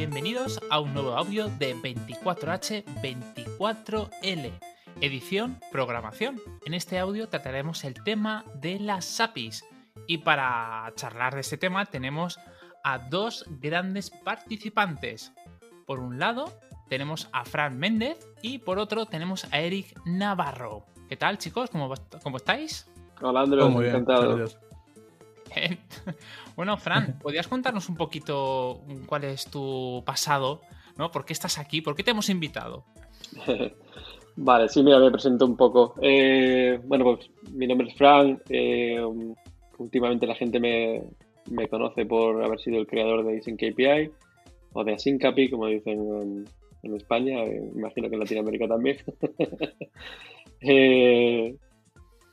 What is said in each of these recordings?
bienvenidos a un nuevo audio de 24H24L, edición programación. En este audio trataremos el tema de las APIs y para charlar de este tema tenemos a dos grandes participantes. Por un lado tenemos a Fran Méndez y por otro tenemos a Eric Navarro. ¿Qué tal chicos? ¿Cómo, cómo estáis? Hola Andrés, muy bueno, Fran, ¿podrías contarnos un poquito cuál es tu pasado? ¿no? ¿Por qué estás aquí? ¿Por qué te hemos invitado? vale, sí, mira, me presento un poco. Eh, bueno, pues mi nombre es Fran. Eh, últimamente la gente me, conoce por haber sido el creador de KPI o de Asyncapi, como dicen en, España, eh, imagino que en Latinoamérica también.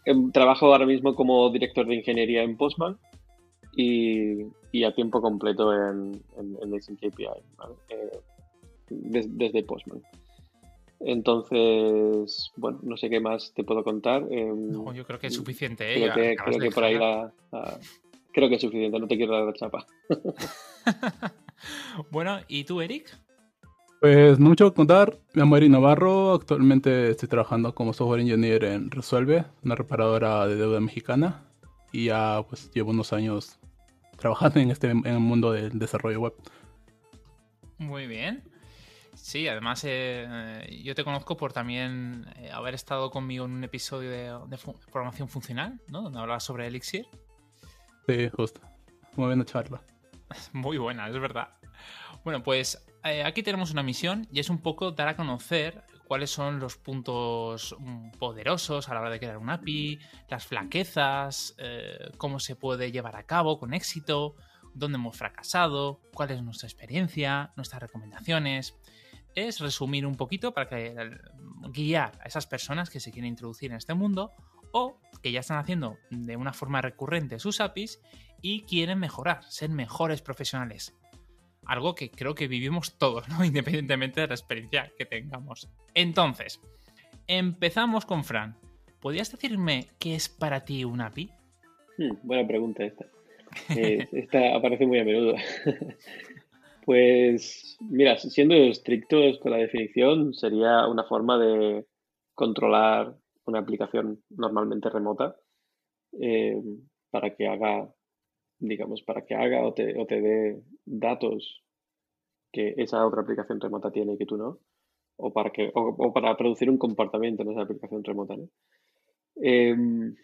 Em, trabajo ahora mismo como director de ingeniería en Postman y, a tiempo completo en, en, KPI, eh, desde, Postman. Entonces, bueno, no sé qué más te puedo contar. Em, no, yo creo que es suficiente. ¿eh? Creo, que, por ahí la, Creo que es suficiente, no te quiero dar la chapa. bueno, ¿y tú, Eric? Pues no mucho que contar. Me llamo Eric Navarro. Actualmente estoy trabajando como software engineer en Resuelve, una reparadora de deuda mexicana. Y ya pues llevo unos años trabajando en este en el mundo del desarrollo web. Muy bien. Sí, además eh, yo te conozco por también eh, haber estado conmigo en un episodio de, programación funcional, ¿no? Donde hablabas sobre Elixir. Sí, justo. Muy buena charla. Muy buena, es verdad. Bueno, pues eh, aquí tenemos una misión y es un poco dar a conocer cuáles son los puntos mm, poderosos a la hora de crear un API, las flaquezas, eh, cómo se puede llevar a cabo con éxito, dónde hemos fracasado, cuál es nuestra experiencia, nuestras recomendaciones. Es resumir un poquito para que, guiar a esas personas que se quieren introducir en este mundo o que ya están haciendo de una forma recurrente sus APIs y quieren mejorar, ser mejores profesionales algo que creo que vivimos todos, ¿no? Independientemente de la experiencia que tengamos. Entonces, empezamos con Fran. ¿Podrías decirme qué es para ti un API? Hmm, buena pregunta esta. Eh, esta aparece muy a menudo. pues, mira, siendo estrictos con la definición, sería una forma de controlar una aplicación normalmente remota eh, para que haga digamos, para que haga o te, o te dé datos que esa otra aplicación remota tiene y que tú no, o para, que, o, para producir un comportamiento en esa aplicación remota. ¿no? Em,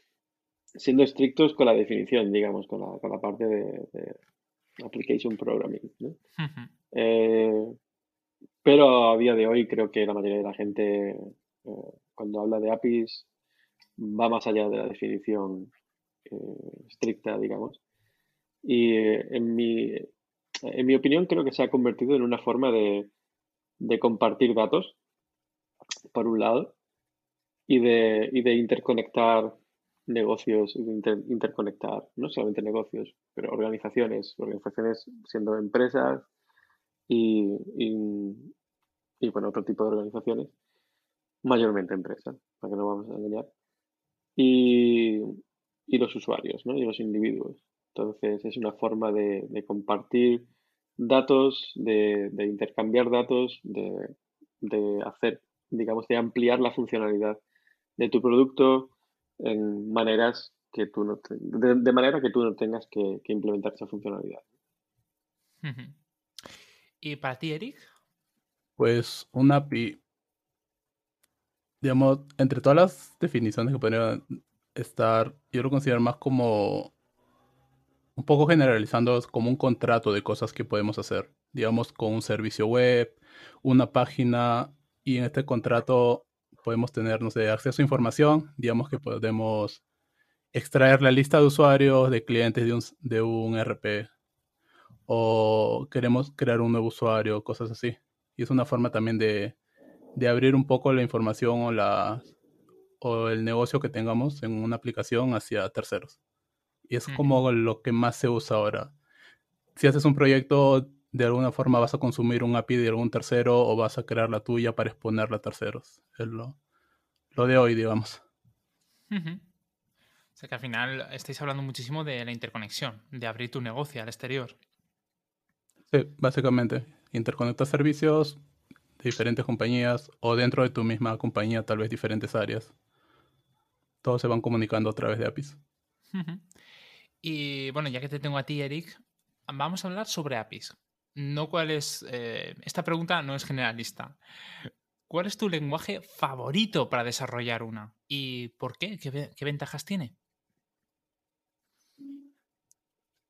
siendo estrictos con la definición, digamos, con la, con la parte de, application programming. ¿no? Eh, pero a día de hoy creo que la mayoría de la gente, eh, cuando habla de APIs, va más allá de la definición eh, estricta, digamos, y eh, en mi, en mi opinión creo que se ha convertido en una forma de, compartir datos, por un lado, y de, y de interconectar negocios, y de interconectar no solamente negocios, pero organizaciones, organizaciones siendo empresas y, y, bueno, otro tipo de organizaciones, mayormente empresas, para que no vamos a engañar, y, y los usuarios, ¿no? Y los individuos. Entonces es una forma de, compartir datos, de, intercambiar datos, de, hacer, digamos, de ampliar la funcionalidad de tu producto en maneras que tú no de, manera que tú no tengas que, implementar esa funcionalidad. ¿Y para ti, Eric? Pues un API, digamos, entre todas las definiciones que podrían estar, yo lo considero más como un poco generalizando como un contrato de cosas que podemos hacer, digamos, con un servicio web, una página, y en este contrato podemos tener, no sé, acceso a información, digamos que podemos extraer la lista de usuarios, de clientes de un, de un RP, o queremos crear un nuevo usuario, cosas así. Y es una forma también de, de abrir un poco la información o, la, o el negocio que tengamos en una aplicación hacia terceros. Y es como lo que más se usa ahora. Si haces un proyecto, de alguna forma vas a consumir un API de algún tercero o vas a crear la tuya para exponerla a terceros. Es lo, de hoy, digamos. O sea que al final estáis hablando muchísimo de la interconexión, de abrir tu negocio al exterior. Sí, básicamente. interconectas servicios de diferentes compañías o dentro de tu misma compañía, tal vez diferentes áreas. Todos se van comunicando a través de APIs. Y bueno, ya que te tengo a ti, Eric, vamos a hablar sobre APIs. No cuál es. Eh, esta pregunta no es generalista. ¿Cuál es tu lenguaje favorito para desarrollar una? ¿Y por qué? ¿Qué, ventajas tiene?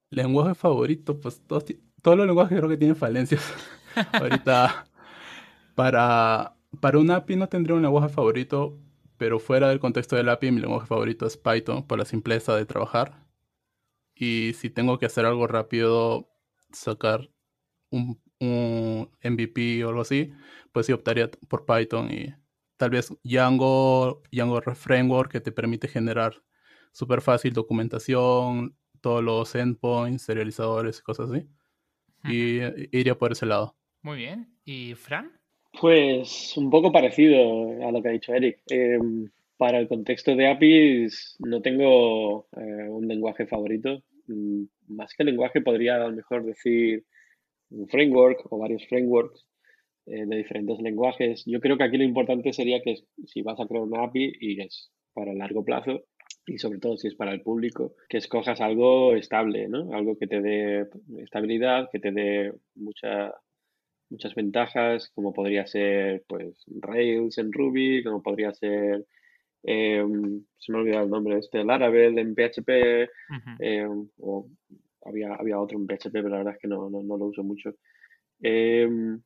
Lenguaje favorito, pues todos, todos los lenguajes creo que tienen falencias. Ahorita, para, para un API no tendría un lenguaje favorito, pero fuera del contexto del API, mi lenguaje favorito es Python por la simpleza de trabajar. Y si tengo que hacer algo rápido, sacar un, un MVP o algo así, pues sí optaría por Python y tal vez Django, Django Framework que te permite generar súper fácil documentación, todos los endpoints, serializadores y cosas así. Y iría por ese lado. Muy bien. ¿Y Fran? Pues un poco parecido a lo que ha dicho Eric. Em, para el contexto de APIs no tengo eh, un lenguaje favorito. Mm, más que lenguaje podría a mejor decir un framework o varios frameworks eh, de diferentes lenguajes. Yo creo que aquí lo importante sería que si vas a crear una API y es para largo plazo, y sobre todo si es para el público, que escojas algo estable, ¿no? Algo que te dé estabilidad, que te dé mucha, muchas ventajas, como podría ser pues Rails en Ruby, como podría ser em, se me ha olvidado el nombre este, Laravel en PHP, em, o había, había otro en PHP, pero la verdad es que no, no, lo uso mucho. Em,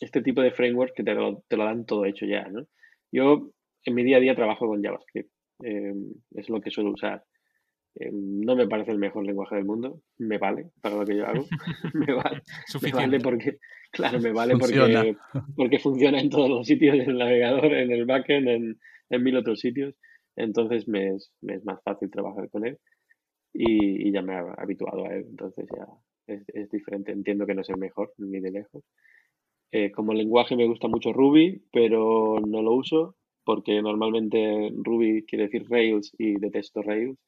este tipo de framework que te lo, te lo, dan todo hecho ya, ¿no? Yo en mi día a día trabajo con JavaScript, es lo que suelo usar. No me parece el mejor lenguaje del mundo, me vale para lo que yo hago, me, vale, me vale porque, claro, me vale porque, porque funciona en todos los sitios, en el navegador, en el backend, en, en mil otros sitios, entonces me es, me es más fácil trabajar con él y, ya me he habituado a él, entonces ya es, es, diferente. Entiendo que no es el mejor, ni de lejos. Eh, como lenguaje me gusta mucho Ruby, pero no lo uso porque normalmente Ruby quiere decir Rails y detesto Rails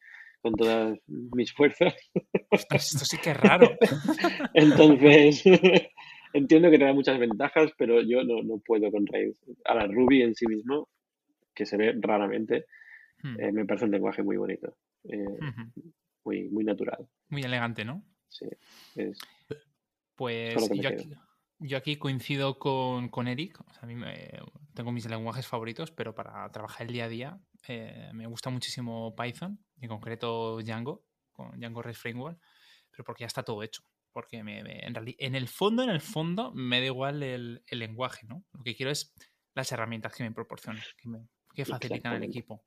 con todas mis fuerzas. Esto, sí que es raro. Entonces, entiendo que te da muchas ventajas, pero yo no, no puedo con Rails. Ahora, Ruby en sí mismo, que se ve raramente, hmm. eh, me parece un lenguaje muy bonito. Eh, muy, muy natural. Muy elegante, ¿no? Sí. pues yo aquí, coincido con, Eric. a mí tengo mis lenguajes favoritos, pero para trabajar el día a día eh, me gusta muchísimo Python, en concreto Django, con Django REST Framework, pero porque ya está todo hecho. Porque en, en el fondo, en el fondo, me da igual el, lenguaje, ¿no? Lo que quiero es las herramientas que me que, me, que facilitan el equipo.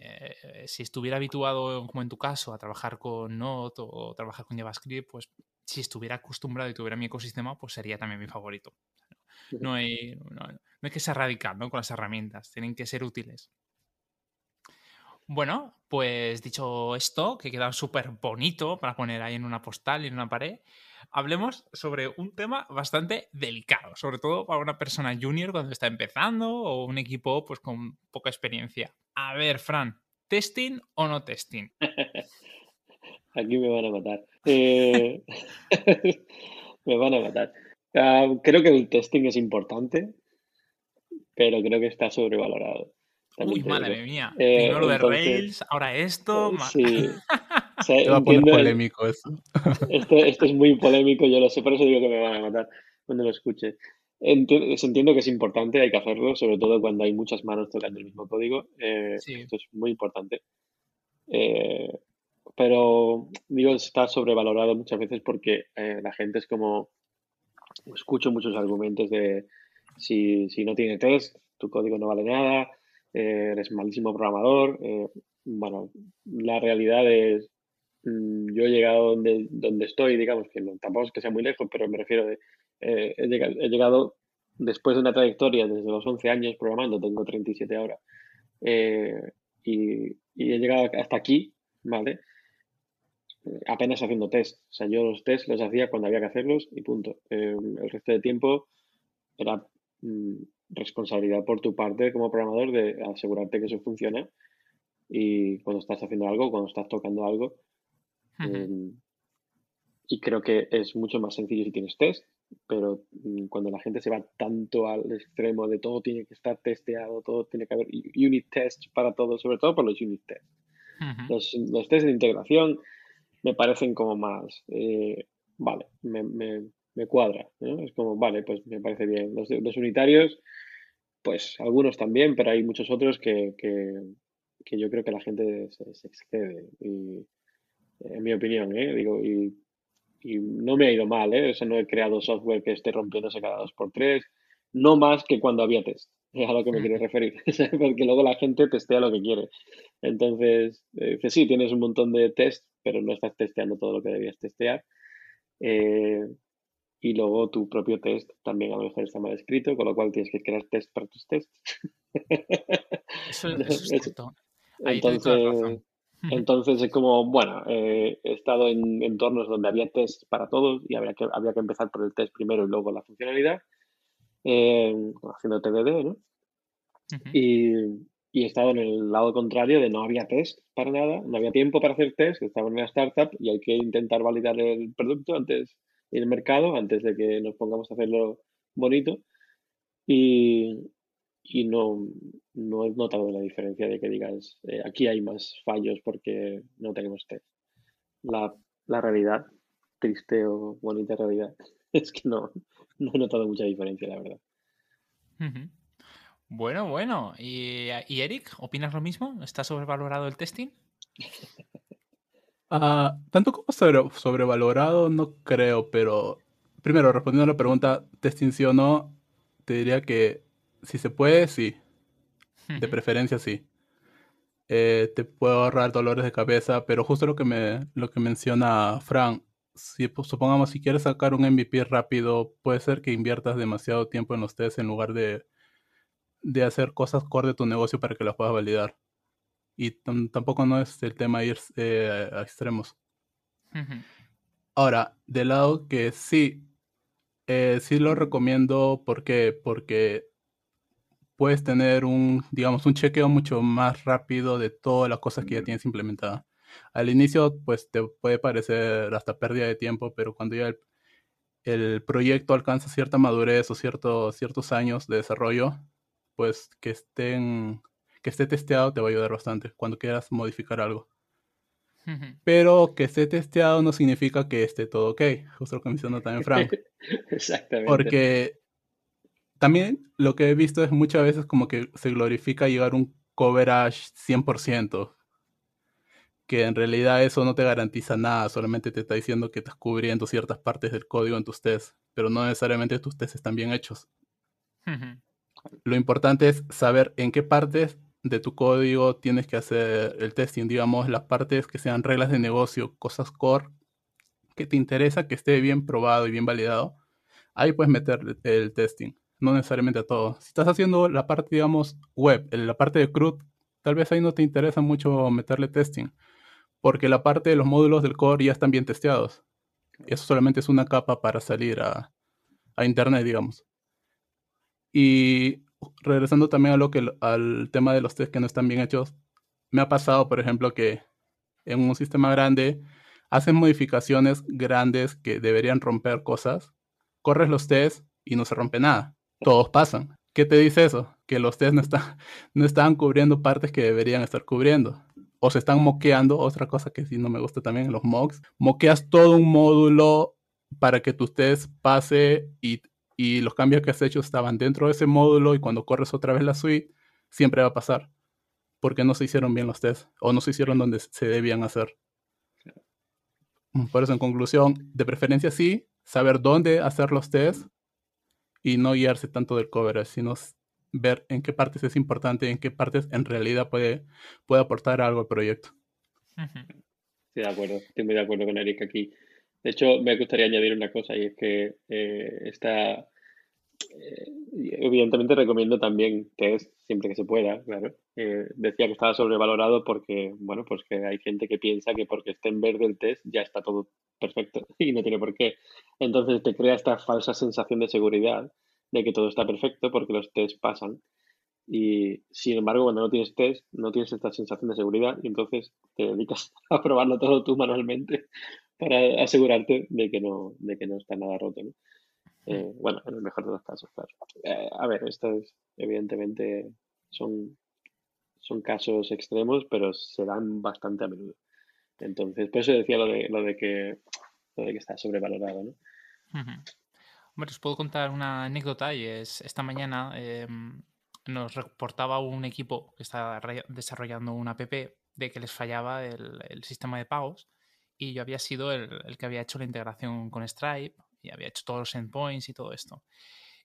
Eh, si estuviera habituado, como en tu caso, a trabajar con Node o trabajar con JavaScript, pues si estuviera acostumbrado y tuviera mi ecosistema, pues sería también mi favorito. No hay, no, hay que ser radical con las herramientas, tienen que ser útiles. Bueno, pues dicho esto, que queda súper bonito para poner ahí en una postal y en una pared, hablemos sobre un tema bastante delicado, sobre todo para una persona junior cuando está empezando o un equipo pues con poca experiencia. A ver, Fran, ¿testing o no testing? Aquí me van a matar. Eh, me van a matar. Ah, creo que el testing es importante, pero creo que está sobrevalorado. Uy, madre mía. Eh, Primero de Rails, ahora esto. Sí. Se va a poner polémico eso. Esto, esto, es muy polémico, yo lo sé, por eso digo que me van a matar cuando lo escuche. Entiendo, que es importante, hay que hacerlo, sobre todo cuando hay muchas manos tocando el mismo código. Eh, esto es muy importante. Eh, pero digo, está sobrevalorado muchas veces porque eh, la gente es como, escucho muchos argumentos de si, si no tiene test, tu código no vale nada, eres malísimo programador. bueno, la realidad es, yo he llegado donde, donde estoy, digamos, que no, tampoco es que sea muy lejos, pero me refiero de eh, he, llegado, después de una trayectoria desde los 11 años programando, tengo 37 ahora, eh, y, he llegado hasta aquí, ¿vale? Eh, apenas haciendo test. O sea, yo los test los hacía cuando había que hacerlos y punto. el resto de tiempo era mm, responsabilidad por tu parte como programador de asegurarte que eso funciona y cuando estás haciendo algo, cuando estás tocando algo, y creo que es mucho más sencillo si tienes test, pero mm, cuando la gente se va tanto al extremo de todo tiene que estar testeado, todo tiene que haber unit tests para todo, sobre todo por los unit tests. los, los tests de integración me parecen como más, eh, vale, me, me, me cuadra. Es como, vale, pues me parece bien. Los, los unitarios, pues algunos también, pero hay muchos otros que, que, que yo creo que la gente se, se excede. Y, en mi opinión, ¿eh? Digo, y y no me ha ido mal, ¿eh? O sea, no he creado software que esté rompiéndose cada dos por tres, no más que cuando había test, es a lo que me quiero referir, porque luego la gente testea lo que quiere. Entonces, eh, sí, tienes un montón de test, pero no estás testeando todo lo que debías testear. Eh, y luego tu propio test también a lo mejor está mal escrito, con lo cual tienes que crear test para tus tests. Eso, es cierto. Entonces, entonces es como, bueno, eh, he estado en entornos donde había test para todos y había que, había que empezar por el test primero y luego la funcionalidad, eh, haciendo TDD, ¿no? y, y, he estado en el lado contrario de no había test para nada, no había tiempo para hacer test, estaba en una startup y hay que intentar validar el producto antes, el mercado, antes de que nos pongamos a hacerlo bonito. Y, y no, no he notado la diferencia de que digas, eh, aquí hay más fallos porque no tenemos test. La, la, realidad, triste o bonita realidad, es que no, no he notado mucha diferencia, la verdad. Bueno, bueno. ¿Y, ¿Y, Eric, opinas lo mismo? ¿Está sobrevalorado el testing? Uh, tanto como sobre, sobrevalorado, no creo, pero primero, respondiendo a la pregunta, testing sí o no, te diría que si se puede, sí. De preferencia, sí. Eh, te puedo ahorrar dolores de cabeza, pero justo lo que, me, lo que menciona Fran, si pues, supongamos si quieres sacar un MVP rápido, puede ser que inviertas demasiado tiempo en los tests en lugar de, de hacer cosas core de tu negocio para que las puedas validar. Y tampoco no es el tema ir eh, a extremos. Ahora, del lado que sí, eh, sí lo recomiendo porque, porque puedes tener un, digamos, un chequeo mucho más rápido de todas las cosas que ya tienes implementadas. Al inicio, pues te puede parecer hasta pérdida de tiempo, pero cuando ya el, proyecto alcanza cierta madurez o ciertos años de desarrollo, pues que estén que esté testeado te va a ayudar bastante cuando quieras modificar algo. Pero que esté testeado no significa que esté todo ok. Justo lo que mencionó también Frank. Exactamente. Porque también lo que he visto es muchas veces como que se glorifica llegar a un coverage 100%, que en realidad eso no te garantiza nada, solamente te está diciendo que estás cubriendo ciertas partes del código en tus tests, pero no necesariamente tus tests están bien hechos. Lo importante es saber en qué partes de tu código tienes que hacer el testing, digamos, las partes que sean reglas de negocio, cosas core que te interesa que esté bien probado y bien validado, ahí puedes meter el testing no necesariamente a todo. Si estás haciendo la parte, digamos, web, la parte de CRUD, tal vez ahí no te interesa mucho meterle testing, porque la parte de los módulos del core ya están bien testeados. Eso solamente es una capa para salir a, internet, digamos. Y regresando también a lo que al tema de los tests que no están bien hechos, me ha pasado, por ejemplo, que en un sistema grande hacen modificaciones grandes que deberían romper cosas, corres los tests y no se rompe nada todos pasan. ¿Qué te dice eso? Que los test no, están, no están cubriendo partes que deberían estar cubriendo. O se están moqueando, otra cosa que sí no me gusta también, los mocks. Moqueas todo un módulo para que tus test pase y, y los cambios que has hecho estaban dentro de ese módulo y cuando corres otra vez la suite, siempre va a pasar. Porque no se hicieron bien los tests o no se hicieron donde se debían hacer. Por eso, en conclusión, de preferencia sí, saber dónde hacer los tests y no guiarse tanto del cover, sino ver en qué partes es importante, en qué partes en realidad puede, puede aportar algo al proyecto. Sí, de acuerdo, estoy muy de acuerdo con Eric aquí. De hecho, me gustaría añadir una cosa y es que eh, esta, evidentemente recomiendo también test siempre que se pueda, claro. Eh, decía que estaba sobrevalorado porque, bueno, pues que hay gente que piensa que porque esté en verde el test ya está todo perfecto y no tiene por qué. Entonces te crea esta falsa sensación de seguridad de que todo está perfecto porque los tests pasan. Y sin embargo, cuando no tienes test, no tienes esta sensación de seguridad y entonces te dedicas a probarlo todo tú manualmente para asegurarte de que no, de que no está nada roto. ¿no? Eh, bueno, en el mejor de los casos, claro. Eh, a ver, esto es, evidentemente son, son casos extremos, pero se dan bastante a menudo. Entonces, por eso decía lo de, lo de que lo de que está sobrevalorado, ¿no? Hombre, os puedo contar una anécdota y es esta mañana em, nos reportaba un equipo que está desarrollando una app de que les fallaba el, el sistema de pagos y yo había sido el, el, que había hecho la integración con Stripe y había hecho todos los endpoints y todo esto.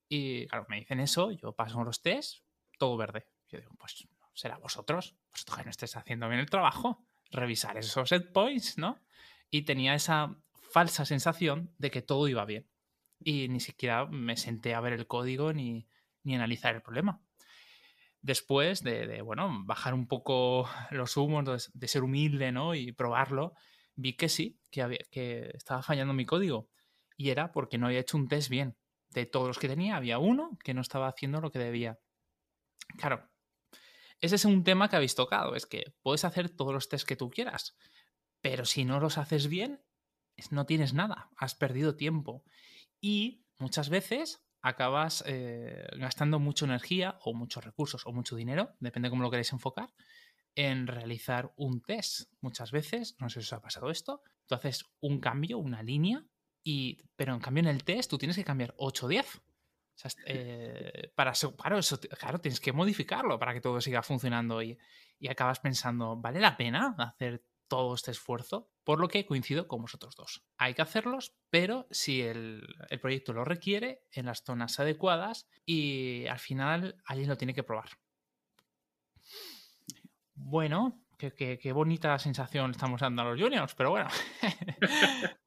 Y claro, me dicen eso, yo paso los tests, todo verde. Yo digo, pues será vosotros, vosotros que no estéis haciendo bien el trabajo, revisar esos endpoints, ¿no? Y tenía esa falsa sensación de que todo iba bien. Y ni siquiera me senté a ver el código ni, ni analizar el problema. Después de, de, bueno, bajar un poco los humos, de, ser humilde, ¿no? Y probarlo, vi que sí, que, que estaba fallando mi código. Y era porque no había hecho un test bien. De todos los que tenía, había uno que no estaba haciendo lo que debía. Claro, ese es un tema que habéis tocado. Es que puedes hacer todos los tests que tú quieras, pero si no los haces bien, no tienes nada. Has perdido tiempo. Y muchas veces acabas eh, gastando mucha energía o muchos recursos o mucho dinero, depende de cómo lo queréis enfocar, en realizar un test. Muchas veces, no sé si os ha pasado esto, tú haces un cambio, una línea, y, pero en cambio en el test tú tienes que cambiar 8 o 10. O sea, eh, para, claro, eso, claro, tienes que modificarlo para que todo siga funcionando y, y acabas pensando, ¿vale la pena hacer todo este esfuerzo, por lo que coincido con vosotros dos. Hay que hacerlos, pero si el, el, proyecto lo requiere, en las zonas adecuadas y al final alguien lo tiene que probar. Bueno, qué, qué, qué bonita sensación estamos dando a los juniors, pero bueno.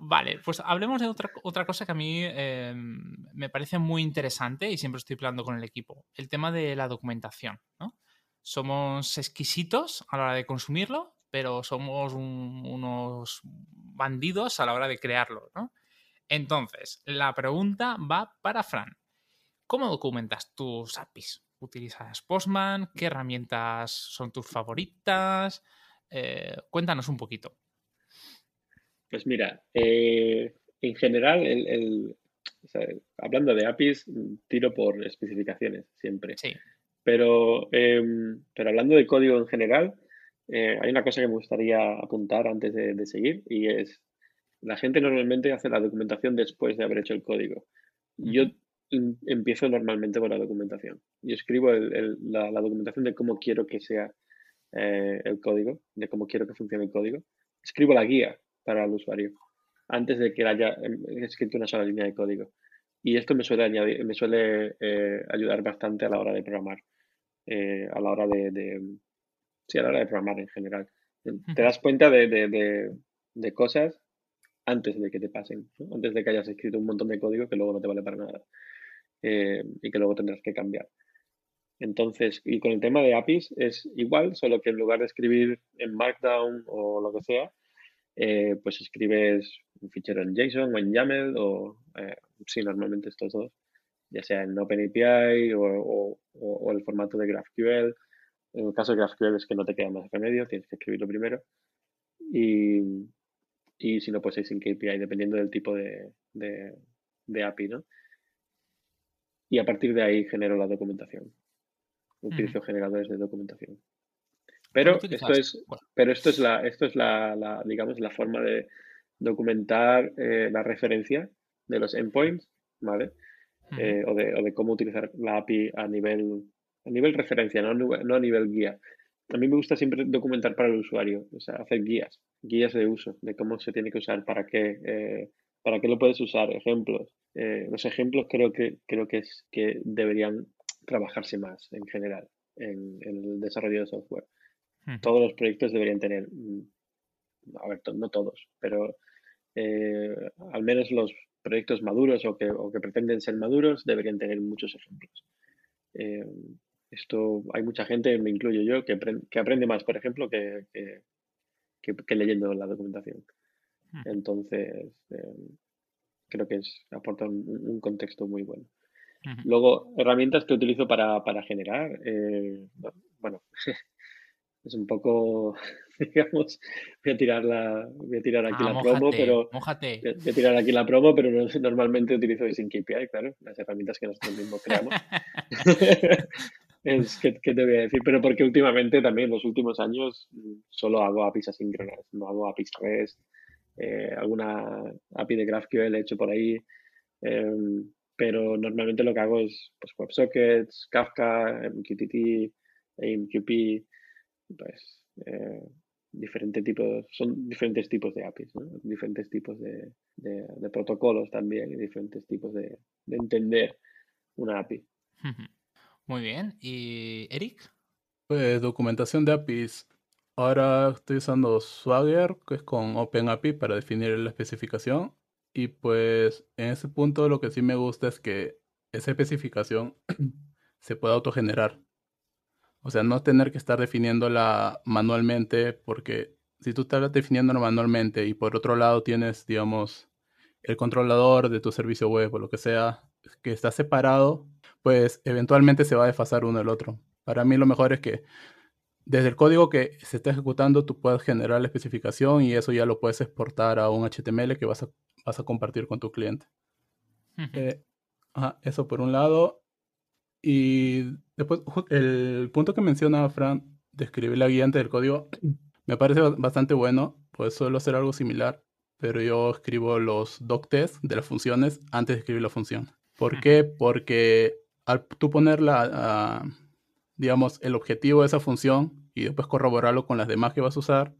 Vale, pues hablemos de otra, otra cosa que a mí eh, me parece muy interesante y siempre estoy hablando con el equipo, el tema de la documentación. ¿no? Somos exquisitos a la hora de consumirlo, pero somos un, unos bandidos a la hora de crearlo, ¿no? Entonces, la pregunta va para Fran. ¿Cómo documentas tus APIs? ¿Utilizas Postman? ¿Qué herramientas son tus favoritas? Eh, cuéntanos un poquito. Pues mira, eh, en general, el, el, o sea, hablando de APIs, tiro por especificaciones siempre. Sí. Pero, eh, pero hablando de código en general, eh, hay una cosa que me gustaría apuntar antes de, de, seguir y es, la gente normalmente hace la documentación después de haber hecho el código. Yo in, empiezo normalmente con la documentación. Yo escribo el, el, la, la, documentación de cómo quiero que sea eh, el código, de cómo quiero que funcione el código. Escribo la guía para el usuario antes de que haya escrito una sola línea de código. Y esto me suele, añadir, me suele eh, ayudar bastante a la hora de programar, eh, a la hora de, de sí, a la hora de programar en general. Te das cuenta de, de, cosas antes de que te pasen, ¿no? antes de que hayas escrito un montón de código que luego no te vale para nada eh, y que luego tendrás que cambiar. Entonces, y con el tema de APIs es igual, solo que en lugar de escribir en Markdown o lo que sea, eh, pues escribes un fichero en JSON o en YAML o, eh, sí, normalmente estos dos, ya sea en OpenAPI o, o, o el formato de GraphQL en el caso de GraphQL es que no te queda más remedio, tienes que escribirlo primero. Y, y si no, pues es sin KPI, dependiendo del tipo de, de, de, API, ¿no? Y a partir de ahí genero la documentación. Utilizo generadores de documentación. Pero esto es, pero esto es la, esto es la, la digamos, la forma de documentar eh, la referencia de los endpoints, ¿vale? Eh, o, de, o de cómo utilizar la API a nivel a nivel referencia, no, no a nivel guía. A mí me gusta siempre documentar para el usuario, o sea, hacer guías, guías de uso, de cómo se tiene que usar, para qué, eh, para qué lo puedes usar, ejemplos. Eh, los ejemplos creo que, creo que, es, que deberían trabajarse más en general en, en el desarrollo de software. Todos los proyectos deberían tener, mm, a ver, no todos, pero eh, al menos los proyectos maduros o que, o que pretenden ser maduros deberían tener muchos ejemplos. Eh, esto hay mucha gente, me incluyo yo, que, que aprende más, por ejemplo, que, que, que leyendo la documentación. Entonces, eh, creo que es, aporta un, un contexto muy bueno. Uh -huh. Luego, herramientas que utilizo para, para generar. Eh, bueno, es un poco, digamos, voy a tirar la, voy a tirar aquí Ah, la promo, pero mójate. voy a- tirar aquí la promo, pero no- normalmente utilizo Async API, claro, las herramientas que nosotros mismos creamos. Es que, ¿qué te voy a decir? Pero porque últimamente también, en los últimos años, solo hago APIs asíncronas, no hago APIs REST, eh, alguna API de GraphQL he hecho por ahí, em, pero normalmente lo que hago es pues, WebSockets, Kafka, MQTT, AMQP, pues eh, diferentes tipos, son diferentes tipos de APIs, ¿no? Diferentes tipos de, de- de protocolos también y diferentes tipos de, de entender una API. Muy bien. ¿Y Eric? Pues documentación de APIs. Ahora estoy usando Swagger, que es con OpenAPI para definir la especificación. Y pues en ese punto lo que sí me gusta es que esa especificación se puede autogenerar. O sea, no tener que estar definiéndola manualmente, porque si tú estás definiéndola manualmente y por otro lado tienes, digamos, el controlador de tu servicio web o lo que sea, que está separado, pues eventualmente se va a desfasar uno del otro. Para mí lo mejor es que desde el código que se está ejecutando tú puedes generar la especificación y eso ya lo puedes exportar a un HTML que vas a, vas a compartir con tu cliente. Eh, ajá, eso por un lado. Y después, el punto que menciona Fran de escribir la guía antes del código me parece ba- bastante bueno, pues suelo hacer algo similar, pero yo escribo los doc tests de las funciones antes de escribir la función. ¿Por qué? Porque al tú poner la, ah, digamos, el objetivo de esa función y después corroborarlo con las demás que vas a usar,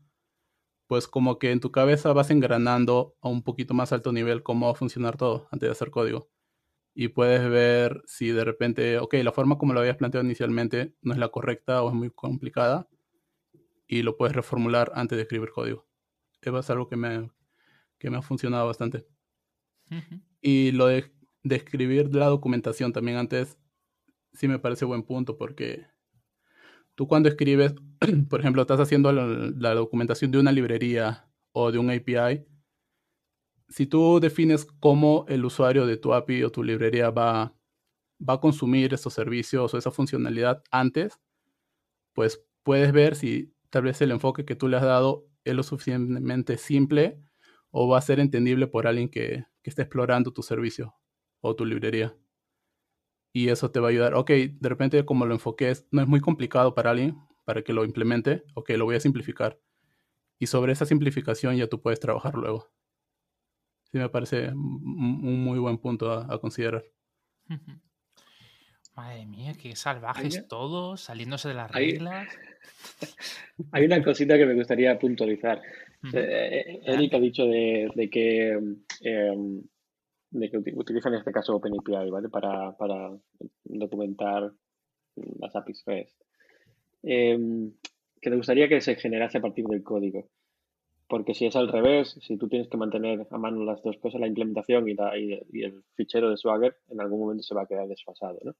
pues como que en tu cabeza vas engranando a un poquito más alto nivel cómo va a funcionar todo antes de hacer código y puedes ver si de repente, ok, la forma como lo habías planteado inicialmente no es la correcta o es muy complicada y lo puedes reformular antes de escribir código. Es algo que me, que me ha funcionado bastante. Y lo de, de escribir la documentación también antes sí me parece buen punto porque tú cuando escribes, por ejemplo, estás haciendo la, la documentación de una librería o de un API, si tú defines cómo el usuario de tu API o tu librería va, va a consumir esos servicios o esa funcionalidad antes, pues puedes ver si tal vez el enfoque que tú le has dado es lo suficientemente simple o va a ser entendible por alguien que, que esté explorando tu servicio o tu librería. Y eso te va a ayudar. Ok, de repente como lo enfoques, no es muy complicado para alguien, para que lo implemente. Ok, lo voy a simplificar. Y sobre esa simplificación ya tú puedes trabajar luego. Sí, me parece un muy buen punto a, a considerar. Madre mía, qué salvajes Hay- todos, saliéndose de las hay- reglas. Hay una cosita que me gustaría puntualizar. Ujú. Eh, eh, Eric ha dicho de, de que, em, de que uti- utiliza en este caso OpenAPI, ¿vale? Para, para documentar las APIs REST. Em, que le gustaría que se generase a partir del código. Porque si es al revés, si tú tienes que mantener a mano las dos cosas, la implementación y, la- y- el fichero de Swagger, en algún momento se va a quedar desfasado, ¿no?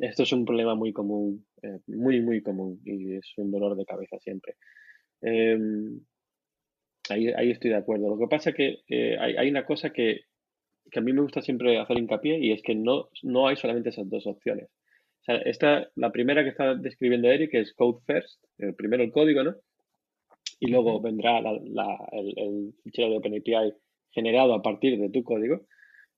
Esto es un problema muy común, eh, muy, muy común y es un dolor de cabeza siempre. Em, ahí, estoy de acuerdo. Lo que pasa es que eh, hay, una cosa que, que a mí me gusta siempre hacer hincapié y es que no, no hay solamente esas dos opciones. O sea, esta, la primera que está describiendo Eric es code first, eh, primero el código, ¿no? Y luego vendrá el, fichero de OpenAPI generado a partir de tu código.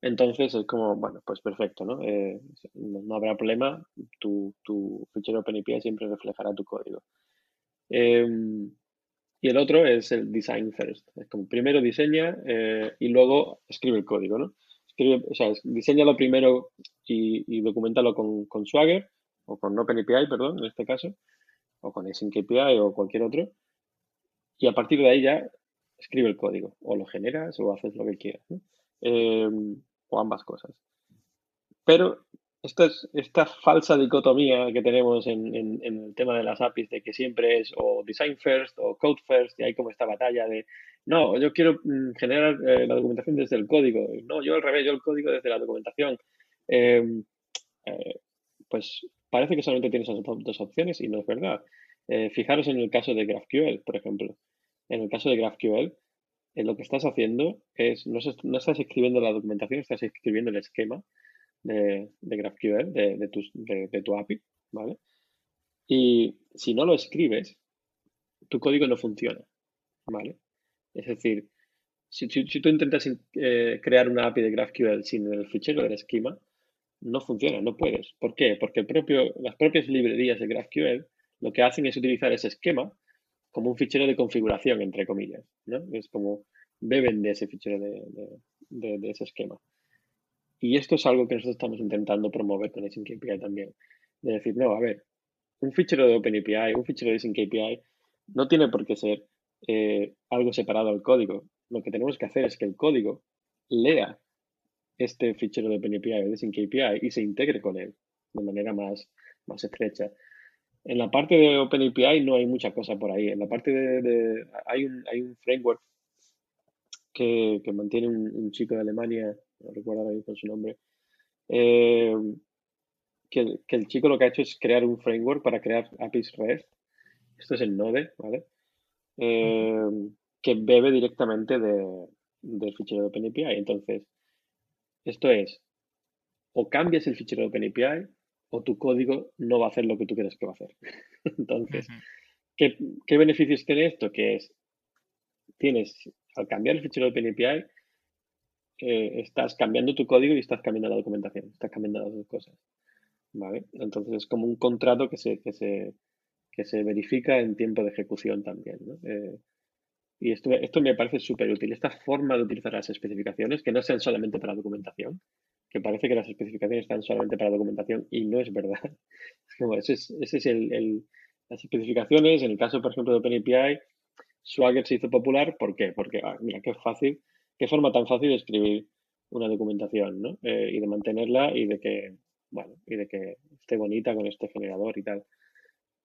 Entonces es como, bueno, pues perfecto, ¿no? Eh, no, habrá problema, tu, tu fichero OpenAPI siempre reflejará tu código. Em, y el otro es el design first. Es como primero diseña eh, y luego escribe el código, ¿no? Escribe, o sea, diseñalo primero y, y documentalo con, con Swagger o con OpenAPI, perdón, en este caso, o con Async API o cualquier otro. Y a partir de ahí ya escribe el código. O lo generas o haces lo que quieras. Em, o ambas cosas. Pero esta, es- esta falsa dicotomía que tenemos en, en- el tema de las APIs, de que siempre es o design first o code first, y hay como esta batalla de, no, yo quiero mm, generar eh, la documentación desde el código, no, yo al revés, yo el código desde la documentación. Em, eh, pues parece que solamente tienes esas do- dos opciones y no es verdad. Eh, fijaros en el caso de GraphQL, por ejemplo. En el caso de GraphQL, eh, lo que estás haciendo es, no, es- no estás escribiendo la documentación, estás escribiendo el esquema de, GraphQL, de, tus- de- tu API, ¿vale? Y si no lo escribes, tu código no funciona, ¿vale? Es decir, si, tú intentas eh, crear una API de GraphQL sin el fichero del esquema, no funciona, no puedes. ¿Por qué? Porque las propias librerías de GraphQL lo que hacen es utilizar ese esquema como un fichero de configuración, entre comillas. ¿no? Es como beben de ese fichero de, ese esquema. Y esto es algo que nosotros estamos intentando promover con Async API también. De decir, no, a ver, un fichero de OpenAPI, un fichero de Async API, no tiene por qué ser eh, algo separado al código. Lo que tenemos que hacer es que el código lea este fichero de OpenAPI o de Async API y se integre con él de manera más, más estrecha. En la parte de OpenAPI no hay mucha cosa por ahí. En la parte de, hay, un, framework que, mantiene un, chico de Alemania, no recuerdo ahora mismo su nombre, eh, que, el chico lo que ha hecho es crear un framework para crear APIs REST. Esto es el Node, ¿vale? Eh, que bebe directamente de, del fichero de OpenAPI. Entonces, esto es, o cambias el fichero de OpenAPI o tu código no va a hacer lo que tú quieres que va a hacer. Entonces, ¿qué, beneficios tiene esto? Que es, tienes, al cambiar el fichero de OpenAPI, eh, estás cambiando tu código y estás cambiando la documentación, estás cambiando las dos cosas. ¿Vale? Entonces es como un contrato que se, que se, que se verifica en tiempo de ejecución también. Eh, y esto, esto me parece súper útil. Esta forma de utilizar las especificaciones, que no sean solamente para documentación, que parece que las especificaciones están solamente para documentación y no es verdad. ese es, ese es el, las especificaciones. En el caso, por ejemplo, de OpenAPI, Swagger se hizo popular. ¿Por qué? Porque, ah, mira, qué fácil, qué forma tan fácil de escribir una documentación, ¿no? Eh, y de mantenerla y de que, bueno, y de que esté bonita con este generador y tal.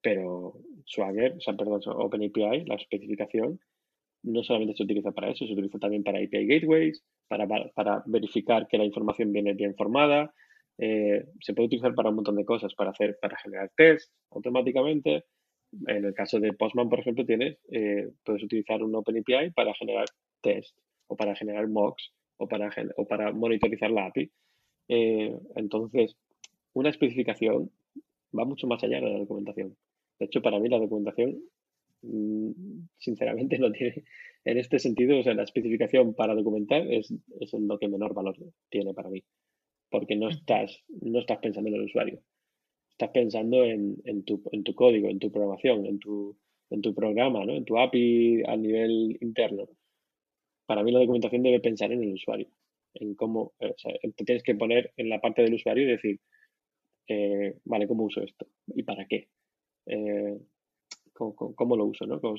Pero Swagger, o sea, perdón, OpenAPI, la especificación, no solamente se utiliza para eso, se utiliza también para API gateways, para, para verificar que la información viene bien formada. Eh, se puede utilizar para un montón de cosas, para hacer, para generar tests automáticamente. En el caso de Postman, por ejemplo, tienes, eh, puedes utilizar un OpenAPI para generar tests o para generar mocks o para, o para monitorizar la API. Eh, entonces, una especificación va mucho más allá de la documentación. De hecho, para mí la documentación Mm, sinceramente no tiene, en este sentido, o sea, la especificación para documentar es, es lo que menor valor tiene para mí, porque no estás, no estás pensando en el usuario, estás pensando en, en, tu, en tu código, en tu programación, en tu, en tu programa, ¿no? en tu API a nivel interno. Para mí la documentación debe pensar en el usuario, en cómo, o sea, te tienes que poner en la parte del usuario y decir, eh, vale, ¿cómo uso esto? ¿Y para qué? Eh, cómo, lo uso, ¿no? Cómo,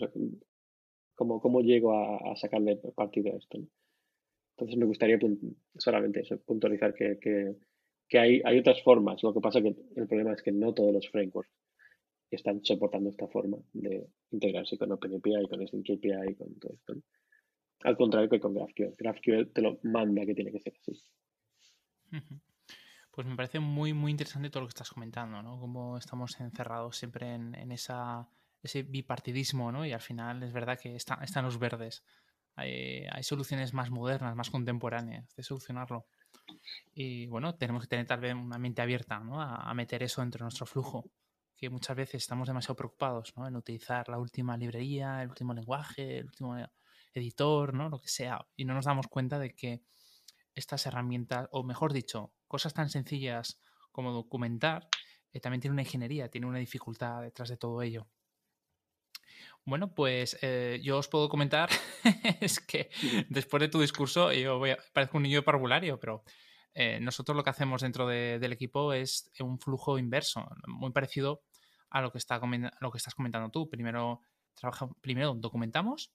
cómo, llego a, sacarle partido a esto. Entonces me gustaría solamente puntualizar que, que, hay, hay, otras formas. Lo que pasa que el problema es que no todos los frameworks están soportando esta forma de integrarse con OpenAPI, con API, con todo esto. Al contrario que con GraphQL. GraphQL te lo manda que tiene que ser así. Pues me parece muy, muy interesante todo lo que estás comentando, ¿no? Cómo estamos encerrados siempre en, en esa ese bipartidismo, ¿no? Y al final es verdad que están los verdes. Hay, soluciones más modernas, más contemporáneas de solucionarlo. Y bueno, tenemos que tener tal vez una mente abierta ¿no? a, meter eso dentro de nuestro flujo, que muchas veces estamos demasiado preocupados ¿no? en utilizar la última librería, el último lenguaje, el último editor, ¿no? lo que sea, y no nos damos cuenta de que estas herramientas, o mejor dicho, cosas tan sencillas como documentar, eh, también tiene una ingeniería, tiene una dificultad detrás de todo ello. Bueno, pues eh, yo os puedo comentar, es que después de tu discurso, yo voy a, parezco un niño de parvulario, pero eh, nosotros lo que hacemos dentro del equipo es un flujo inverso, muy parecido a lo que, está, lo que estás comentando tú. Primero, trabaja, primero documentamos,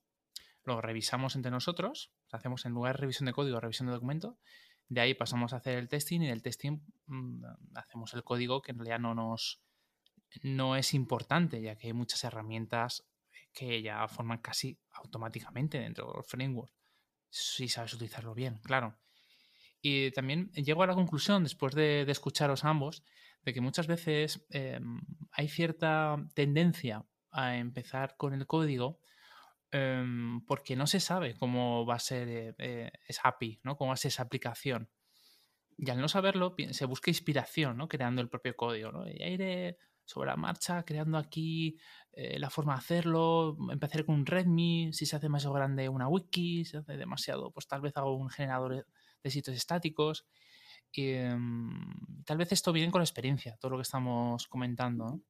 lo revisamos entre nosotros, hacemos en lugar de revisión de código, revisión de documento, de ahí pasamos a hacer el testing y del testing mm, hacemos el código que en realidad no nos no es importante, ya que hay muchas herramientas que ya forman casi automáticamente dentro del framework, si sabes utilizarlo bien, claro. Y también llego a la conclusión, después de, escucharos ambos, de que muchas veces em, hay cierta tendencia a empezar con el código em, porque no se sabe cómo va a ser eh, eh, esa API, ¿no? cómo va a ser esa aplicación. Y al no saberlo, se busca inspiración, ¿no? Creando el propio código, ¿no? Y sobre la marcha, creando aquí eh, la forma de hacerlo, empezar con un Redmi, si se hace demasiado grande una wiki, si se hace demasiado, pues tal vez hago un generador de sitios estáticos. Y, em, tal vez esto viene con la experiencia, todo lo que estamos comentando.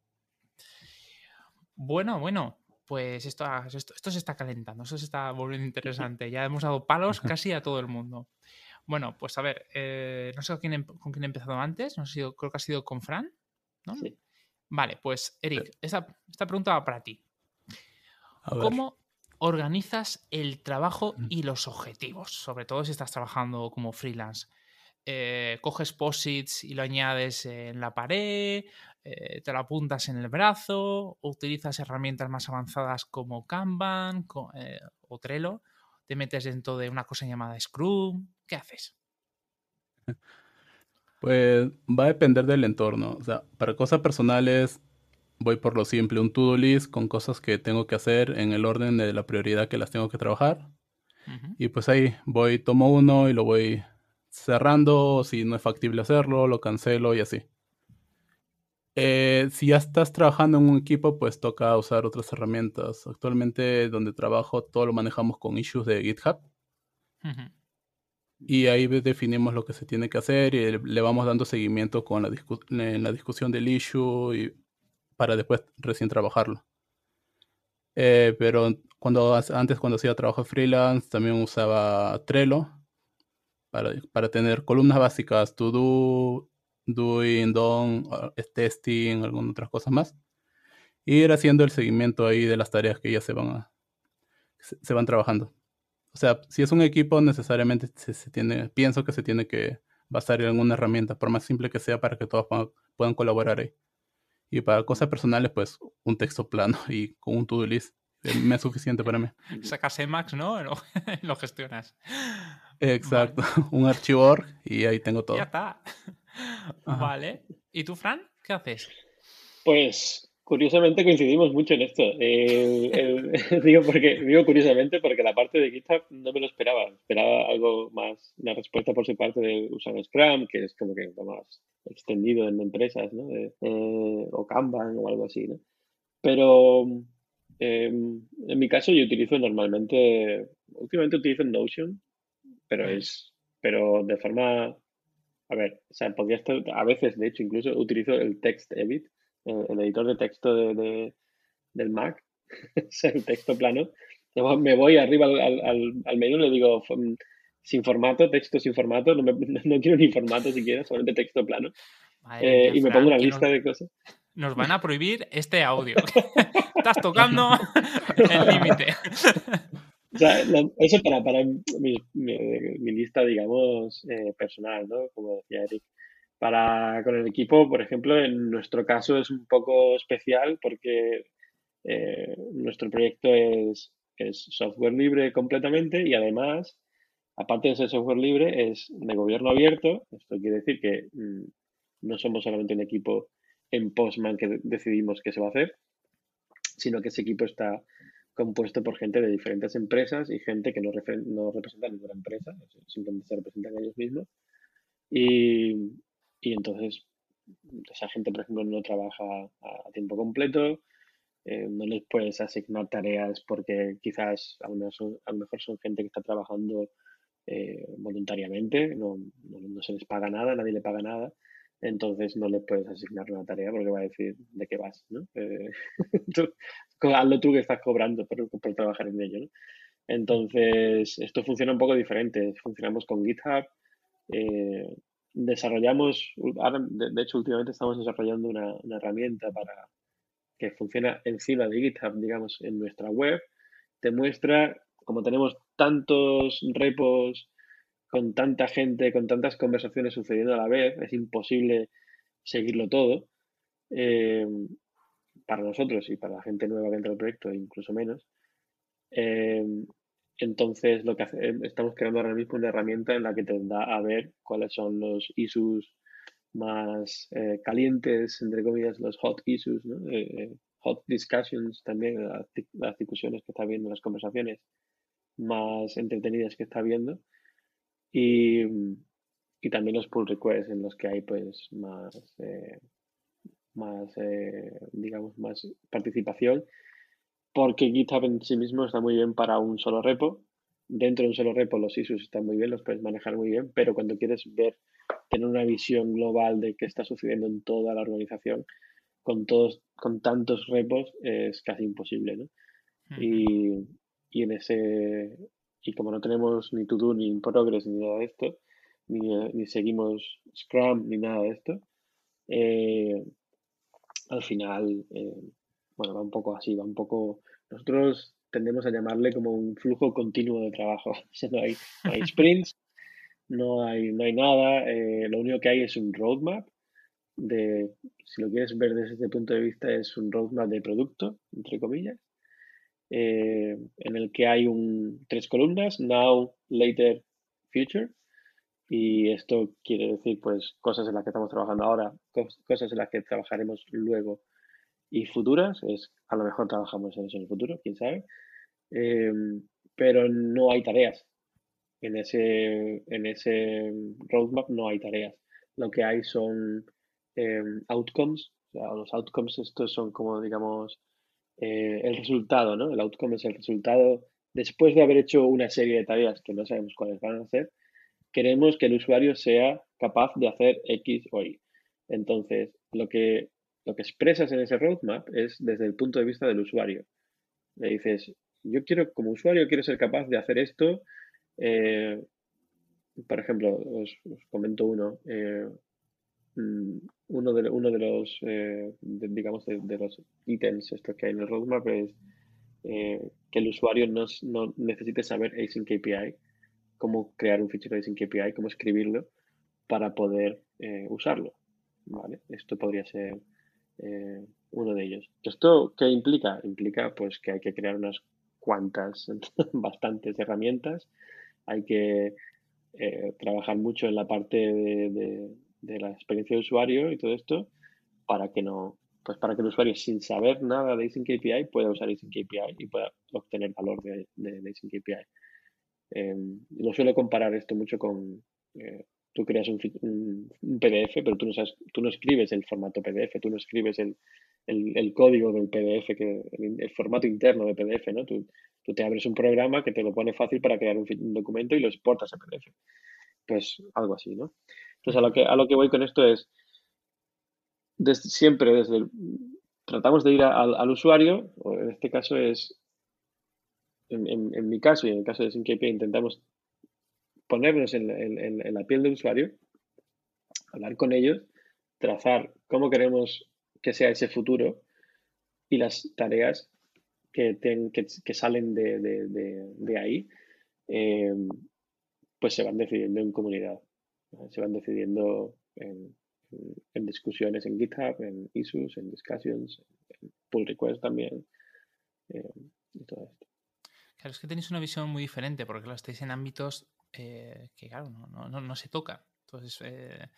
Bueno, bueno, pues esto, esto, se está calentando, eso se está volviendo interesante. Ya hemos dado palos casi a todo el mundo. Bueno, pues a ver, eh, no sé con quién, con quién he empezado antes, no sé, creo que ha sido con Fran, ¿no? Sí. Vale, pues Eric, esta, pregunta va para ti. ¿Cómo organizas el trabajo mm. y los objetivos? Sobre todo si estás trabajando como freelance. Eh, coges posits y lo añades en la pared, eh, te lo apuntas en el brazo, utilizas herramientas más avanzadas como Kanban eh, o Trello, te metes dentro de una cosa llamada Scrum, ¿qué haces? Pues va a depender del entorno. O sea, para cosas personales voy por lo simple, un to-do list con cosas que tengo que hacer en el orden de la prioridad que las tengo que trabajar. Y pues ahí voy, tomo uno y lo voy cerrando. Si no es factible hacerlo, lo cancelo y así. Eh, si ya estás trabajando en un equipo, pues toca usar otras herramientas. Actualmente donde trabajo todo lo manejamos con issues de GitHub. Y ahí definimos lo que se tiene que hacer y le vamos dando seguimiento con la, en la discusión del issue y para después recién trabajarlo. Eh, pero cuando antes cuando hacía trabajo freelance también usaba Trello para, para tener columnas básicas, to do, doing, done, testing, algunas otras cosas más. Y ir haciendo el seguimiento ahí de las tareas que ya se van, se, van trabajando. O sea, si es un equipo, necesariamente se, tiene, pienso que se tiene que basar en alguna herramienta, por más simple que sea, para que todos puedan, colaborar ahí. Y para cosas personales, pues un texto plano y con un to-do list me es suficiente para mí. Sacas Emacs, ¿no? Lo, gestionas. Exacto, un archivo y ahí tengo todo. Ya está. Vale. ¿Y tú, Fran? ¿Qué haces? Pues curiosamente coincidimos mucho en esto. digo, porque, digo curiosamente porque la parte de GitHub no me lo esperaba. Esperaba algo más, una respuesta por su parte de usar Scrum, que es como que lo más extendido en empresas, ¿no? Eh, o Kanban o algo así, ¿no? Pero em, en mi caso yo utilizo normalmente, últimamente utilizo Notion, pero es, pero de forma a ver, o sea, podría estar, a veces, de hecho, incluso utilizo el Text Edit, el, editor de texto de, del Mac, el texto plano. Me voy arriba al, al, al menú y le digo, sin formato, texto sin formato, no, me, no quiero ni formato siquiera, solamente texto plano. Eh, y me pongo una lista de cosas. Nos van a prohibir este audio. Estás tocando el límite. O sea, eso para, para mi, mi, lista, digamos, eh, personal, ¿no? Como decía Eric. Para con el equipo, por ejemplo, en nuestro caso es un poco especial porque eh, nuestro proyecto es, es software libre completamente y además, aparte de ser software libre, es de gobierno abierto. Esto quiere decir que mm, no somos solamente un equipo en Postman que decidimos qué se va a hacer, sino que ese equipo está compuesto por gente de diferentes empresas y gente que no, no representa ninguna empresa, simplemente se representan ellos mismos. Y, y, entonces, esa gente, por ejemplo, no trabaja a, tiempo completo, eh, no les puedes asignar tareas porque quizás a lo mejor, lo mejor son gente que está trabajando eh, voluntariamente, no, no, se les paga nada, nadie le paga nada entonces no le puedes asignar una tarea porque va a decir de qué vas, ¿no? Eh, hazlo tú que estás cobrando por, trabajar en ello. Entonces, esto funciona un poco diferente. Funcionamos con GitHub. Desarrollamos, de, hecho, últimamente estamos desarrollando una, herramienta para que funciona encima de GitHub, digamos, en nuestra web. Te muestra, como tenemos tantos repos con tanta gente, con tantas conversaciones sucediendo a la vez, es imposible seguirlo todo. Eh, para nosotros y para la gente nueva que entra proyecto, incluso menos. Eh, entonces, lo que estamos creando ahora mismo una herramienta en la que te da a ver cuáles son los issues más eh, calientes, entre comillas, los hot issues, hot discussions también, las, discusiones que está viendo, las conversaciones más entretenidas que está viendo y, y también los pull requests en los que hay pues más, eh, más digamos, más participación, porque GitHub en sí mismo está muy bien para un solo repo. Dentro de un solo repo los issues están muy bien, los puedes manejar muy bien, pero cuando quieres ver, tener una visión global de qué está sucediendo en toda la organización, con todos, con tantos repos, es casi imposible, ¿no? y, y, en ese, y como no tenemos ni to do, ni progress, ni nada de esto, ni, ni seguimos Scrum, ni nada de esto, eh, al final, eh, bueno, va un poco así, va un poco, nosotros tendemos a llamarle como un flujo continuo de trabajo. no, hay, no hay sprints, no hay, no hay nada, lo único que hay es un roadmap de, si lo quieres ver desde este punto de vista, es un roadmap de producto, entre comillas, eh, en el que hay un, tres columnas, now, later, future. Y esto quiere decir, pues, cosas en las que estamos trabajando ahora, cosas en las que trabajaremos luego y futuras. Es, a lo mejor trabajamos en eso en el futuro, quién sabe. Em, pero no hay tareas. En ese, en ese roadmap no hay tareas. Lo que hay son Em, outcomes. O sea, los outcomes estos son como, digamos, eh, el resultado, ¿no? El outcome es el resultado después de haber hecho una serie de tareas que no sabemos cuáles van a ser. Queremos que el usuario sea capaz de hacer X o Y. Entonces, lo que, lo que expresas en ese roadmap es desde el punto de vista del usuario. Le dices, yo quiero, como usuario, quiero ser capaz de hacer esto. Eh, por ejemplo, os, comento uno. Eh, Mm, uno de, uno de los, eh, digamos, de, los ítems estos que hay en el roadmap es que el usuario no, no, necesite saber async API, cómo crear un fichero async API, cómo escribirlo para poder usarlo. ¿vale? Esto podría ser uno de ellos. ¿Esto qué implica? Implica pues que hay que crear unas cuantas, bastantes herramientas, hay que trabajar mucho en la parte de la experiencia de usuario y todo esto para que no, pues para que el usuario sin saber nada de Async API pueda usar Async API y pueda obtener valor de, Async API. Em, lo suelo comparar esto mucho con, eh, tú creas un, PDF, pero tú no, sabes, tú no escribes el formato PDF, tú no escribes el, el, código del PDF, que, el, formato interno de PDF, ¿no? Tú, tú, te abres un programa que te lo pone fácil para crear un, documento y lo exportas a PDF. Pues algo así, ¿no? Entonces, a lo que, a lo que voy con esto es, siempre desde tratamos de ir al, usuario, o en este caso es, en, mi caso y en el caso de SyncAPI, intentamos ponernos en, en, la piel del usuario, hablar con ellos, trazar cómo queremos que sea ese futuro y las tareas que, salen de, ahí, eh, pues se van decidiendo en comunidad se van decidiendo en, discusiones en GitHub, en issues, en discussions, en pull requests también, eh, y todo esto. Claro, es que tenéis una visión muy diferente porque lo estáis en ámbitos eh, que, claro, no, no, no, se tocan. Entonces, eh,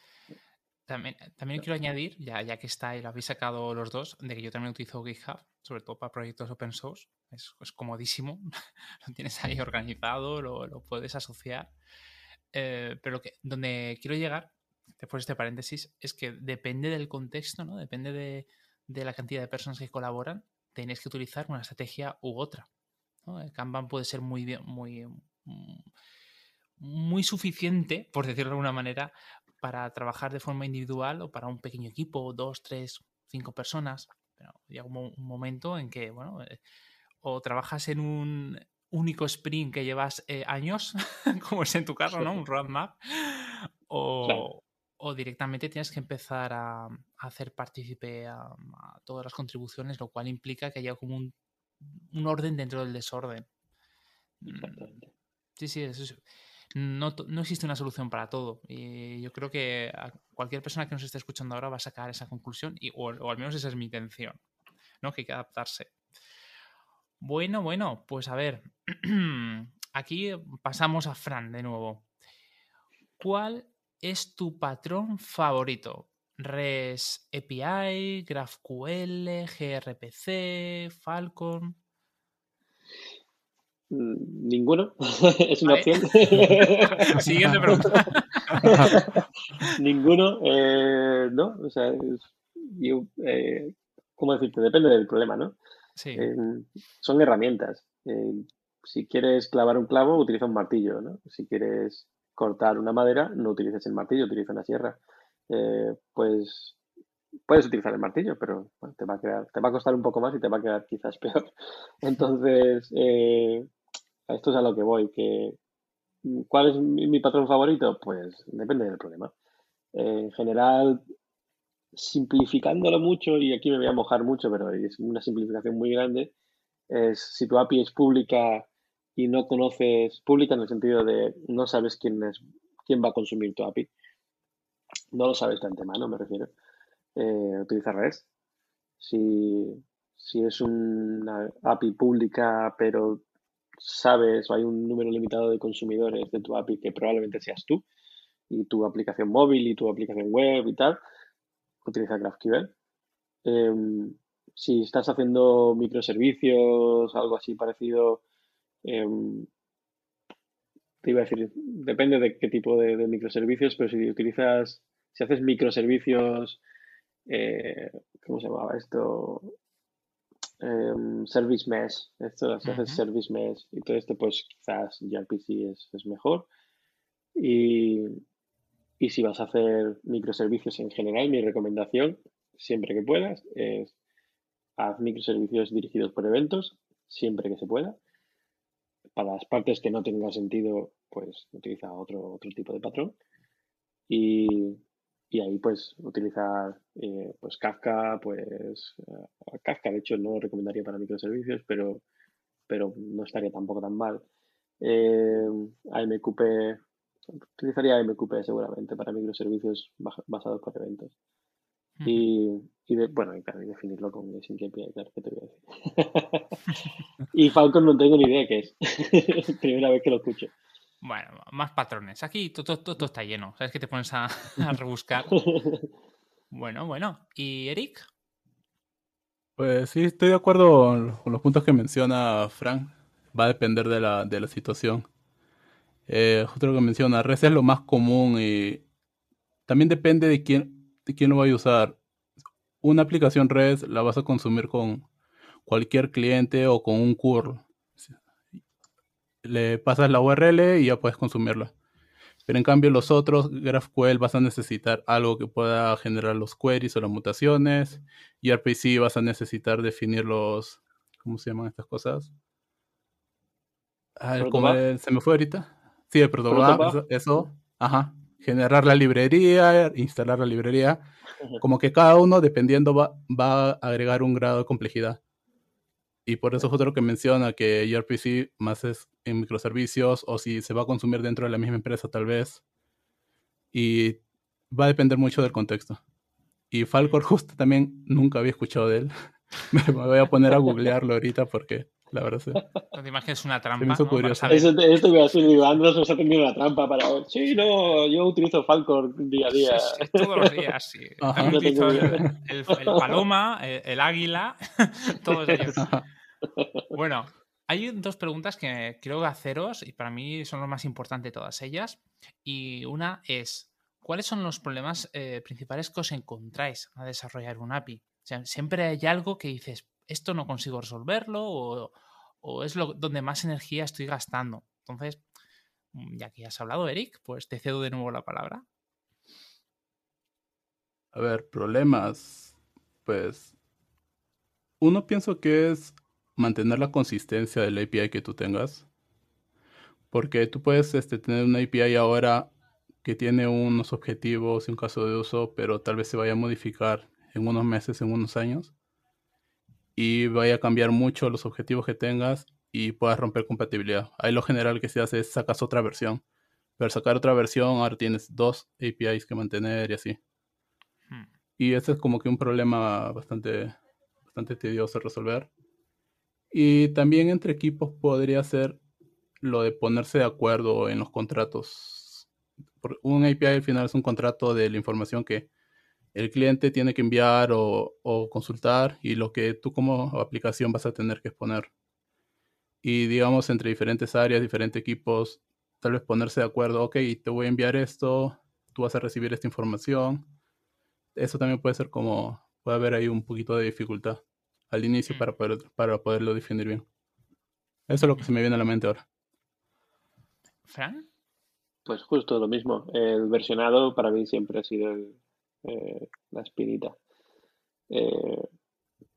también, también quiero añadir, ya, ya que está y lo habéis sacado los dos, de que yo también utilizo GitHub, sobre todo para proyectos open source. Es, es comodísimo, lo tienes ahí organizado, lo, lo puedes asociar. Eh, pero que, donde quiero llegar, después de este paréntesis, es que depende del contexto, ¿no? Depende de, la cantidad de personas que colaboran, tenéis que utilizar una estrategia u otra. El Kanban puede ser muy bien, muy, mm, muy suficiente, por decirlo de alguna manera, para trabajar de forma individual o para un pequeño equipo, dos, tres, cinco personas. Pero llega un, momento en que, bueno, eh, o trabajas en un, único sprint que llevas eh, años, como es en tu caso, ¿no? Un roadmap. O, o directamente tienes que empezar a, hacer partícipe a, todas las contribuciones, lo cual implica que haya como un, un orden dentro del desorden. Mm, sí, sí, no, no, existe una solución para todo. Y yo creo que cualquier persona que nos esté escuchando ahora va a sacar esa conclusión, y, o, al menos esa es mi intención, ¿no? Que hay que adaptarse. Bueno, bueno, pues a ver, aquí pasamos a Fran de nuevo. ¿Cuál es tu patrón favorito? REST API, GraphQL, gRPC, Falcon. Mm, ninguno, es una opción. Siguiente pregunta. Ninguno, eh, no, o sea, eh, ¿cómo decirte? Depende del problema, ¿no? Sí. Eh, son herramientas. si quieres clavar un clavo, utiliza un martillo, ¿no? Si quieres cortar una madera, no utilices el martillo, utiliza una sierra. pues puedes utilizar el martillo, pero te, va a quedar, te va a costar un poco más y te va a quedar quizás peor. Entonces, esto es a lo que voy, que ¿cuál es mi, patrón favorito? Pues depende del problema. en general, simplificándolo mucho, y aquí me voy a mojar mucho, pero es una simplificación muy grande, es si tu API es pública y no conoces, pública en el sentido de no sabes quién es, quién va a consumir tu API. No lo sabes de antemano, me refiero. Eh, utiliza REST. Si, si es una API pública, pero sabes o hay un número limitado de consumidores de tu API que probablemente seas tú y tu aplicación móvil y tu aplicación web y tal, utiliza GraphQL. Em, si estás haciendo microservicios, algo así parecido, em, te iba a decir, depende de qué tipo de, microservicios, pero si utilizas, si haces microservicios, eh, ¿cómo se llamaba esto? Em, service mesh, esto si haces service mesh y todo esto, pues quizás gRPC es, es mejor. Y, y si vas a hacer microservicios en general, mi recomendación, siempre que puedas, es haz microservicios dirigidos por eventos, siempre que se pueda. Para las partes que no tengan sentido, pues utiliza otro, otro tipo de patrón. Y, y ahí pues utilizar eh, pues Kafka, pues eh, Kafka de hecho no lo recomendaría para microservicios, pero, pero no estaría tampoco tan mal. Eh, AMQP, utilizaría AMQP seguramente para microservicios basados por eventos. Y, y bueno, y, claro, y definirlo con SyncAPI, claro, que te voy a decir. y Falcon no tengo ni idea qué es. Primera vez que lo escucho. Bueno, más patrones. Aquí todo, todo, está lleno. ¿Sabes que te pones a, rebuscar? bueno, bueno. ¿Y Eric? Pues sí, estoy de acuerdo con los puntos que menciona Frank. Va a depender de la, de la situación. Eh, justo lo que menciona, REST es lo más común y también depende de quién, de quién lo vaya a usar. Una aplicación REST la vas a consumir con cualquier cliente o con un curl le pasas la URL y ya puedes consumirla. Pero en cambio los otros, GraphQL vas a necesitar algo que pueda generar los queries o las mutaciones. Y RPC vas a necesitar definir los, ¿cómo se llaman estas cosas? Ah, se me fue ahorita. Sí, el protobuf, eso, ajá. Generar la librería, instalar la librería. Como que cada uno, dependiendo, va, va a agregar un grado de complejidad. Y por eso es otro que menciona que gRPC más es en microservicios o si se va a consumir dentro de la misma empresa tal vez. Y va a depender mucho del contexto. Y Falcor justo también nunca había escuchado de él. me voy a poner a googlearlo ahorita porque la verdad es No te imaginas una trampa. Me hizo curioso. Esto, esto voy a decir, digo, Andros nos ha tenido una trampa para. Sí, no, yo utilizo Falcor día a día. todos los días, sí. Utilizo el, el, paloma, el, águila, todos ellos. Bueno, hay dos preguntas que quiero haceros y para mí son lo más importante de todas ellas. Y una es, ¿cuáles son los problemas eh, principales que os encontráis a desarrollar un API? O sea, siempre hay algo que dices, esto no consigo resolverlo o, es donde más energía estoy gastando. Entonces, ya que has hablado, Eric, pues te cedo de nuevo la palabra. A ver, problemas. Pues uno pienso que es mantener la consistencia del API que tú tengas. Porque tú puedes este, tener una API ahora que tiene unos objetivos y un caso de uso, pero tal vez se vaya a modificar en unos meses, en unos años. Y vaya a cambiar mucho los objetivos que tengas y puedas romper compatibilidad. Ahí lo general que se hace es sacas otra versión. Pero sacar otra versión, ahora tienes dos APIs que mantener y así. Hmm. Y ese es como que un problema bastante, bastante tedioso resolver. Y también entre equipos podría ser lo de ponerse de acuerdo en los contratos. Un API al final es un contrato de la información que el cliente tiene que enviar o, consultar y lo que tú como aplicación vas a tener que exponer. Y digamos entre diferentes áreas, diferentes equipos, tal vez ponerse de acuerdo, ok, te voy a enviar esto, tú vas a recibir esta información. Eso también puede ser como puede haber ahí un poquito de dificultad al inicio Mm. para, poder, para poderlo definir bien. Eso es lo que se me viene a la mente ahora. ¿Fran? Pues justo lo mismo. El versionado para mí siempre ha sido el, eh, la espinita. Eh,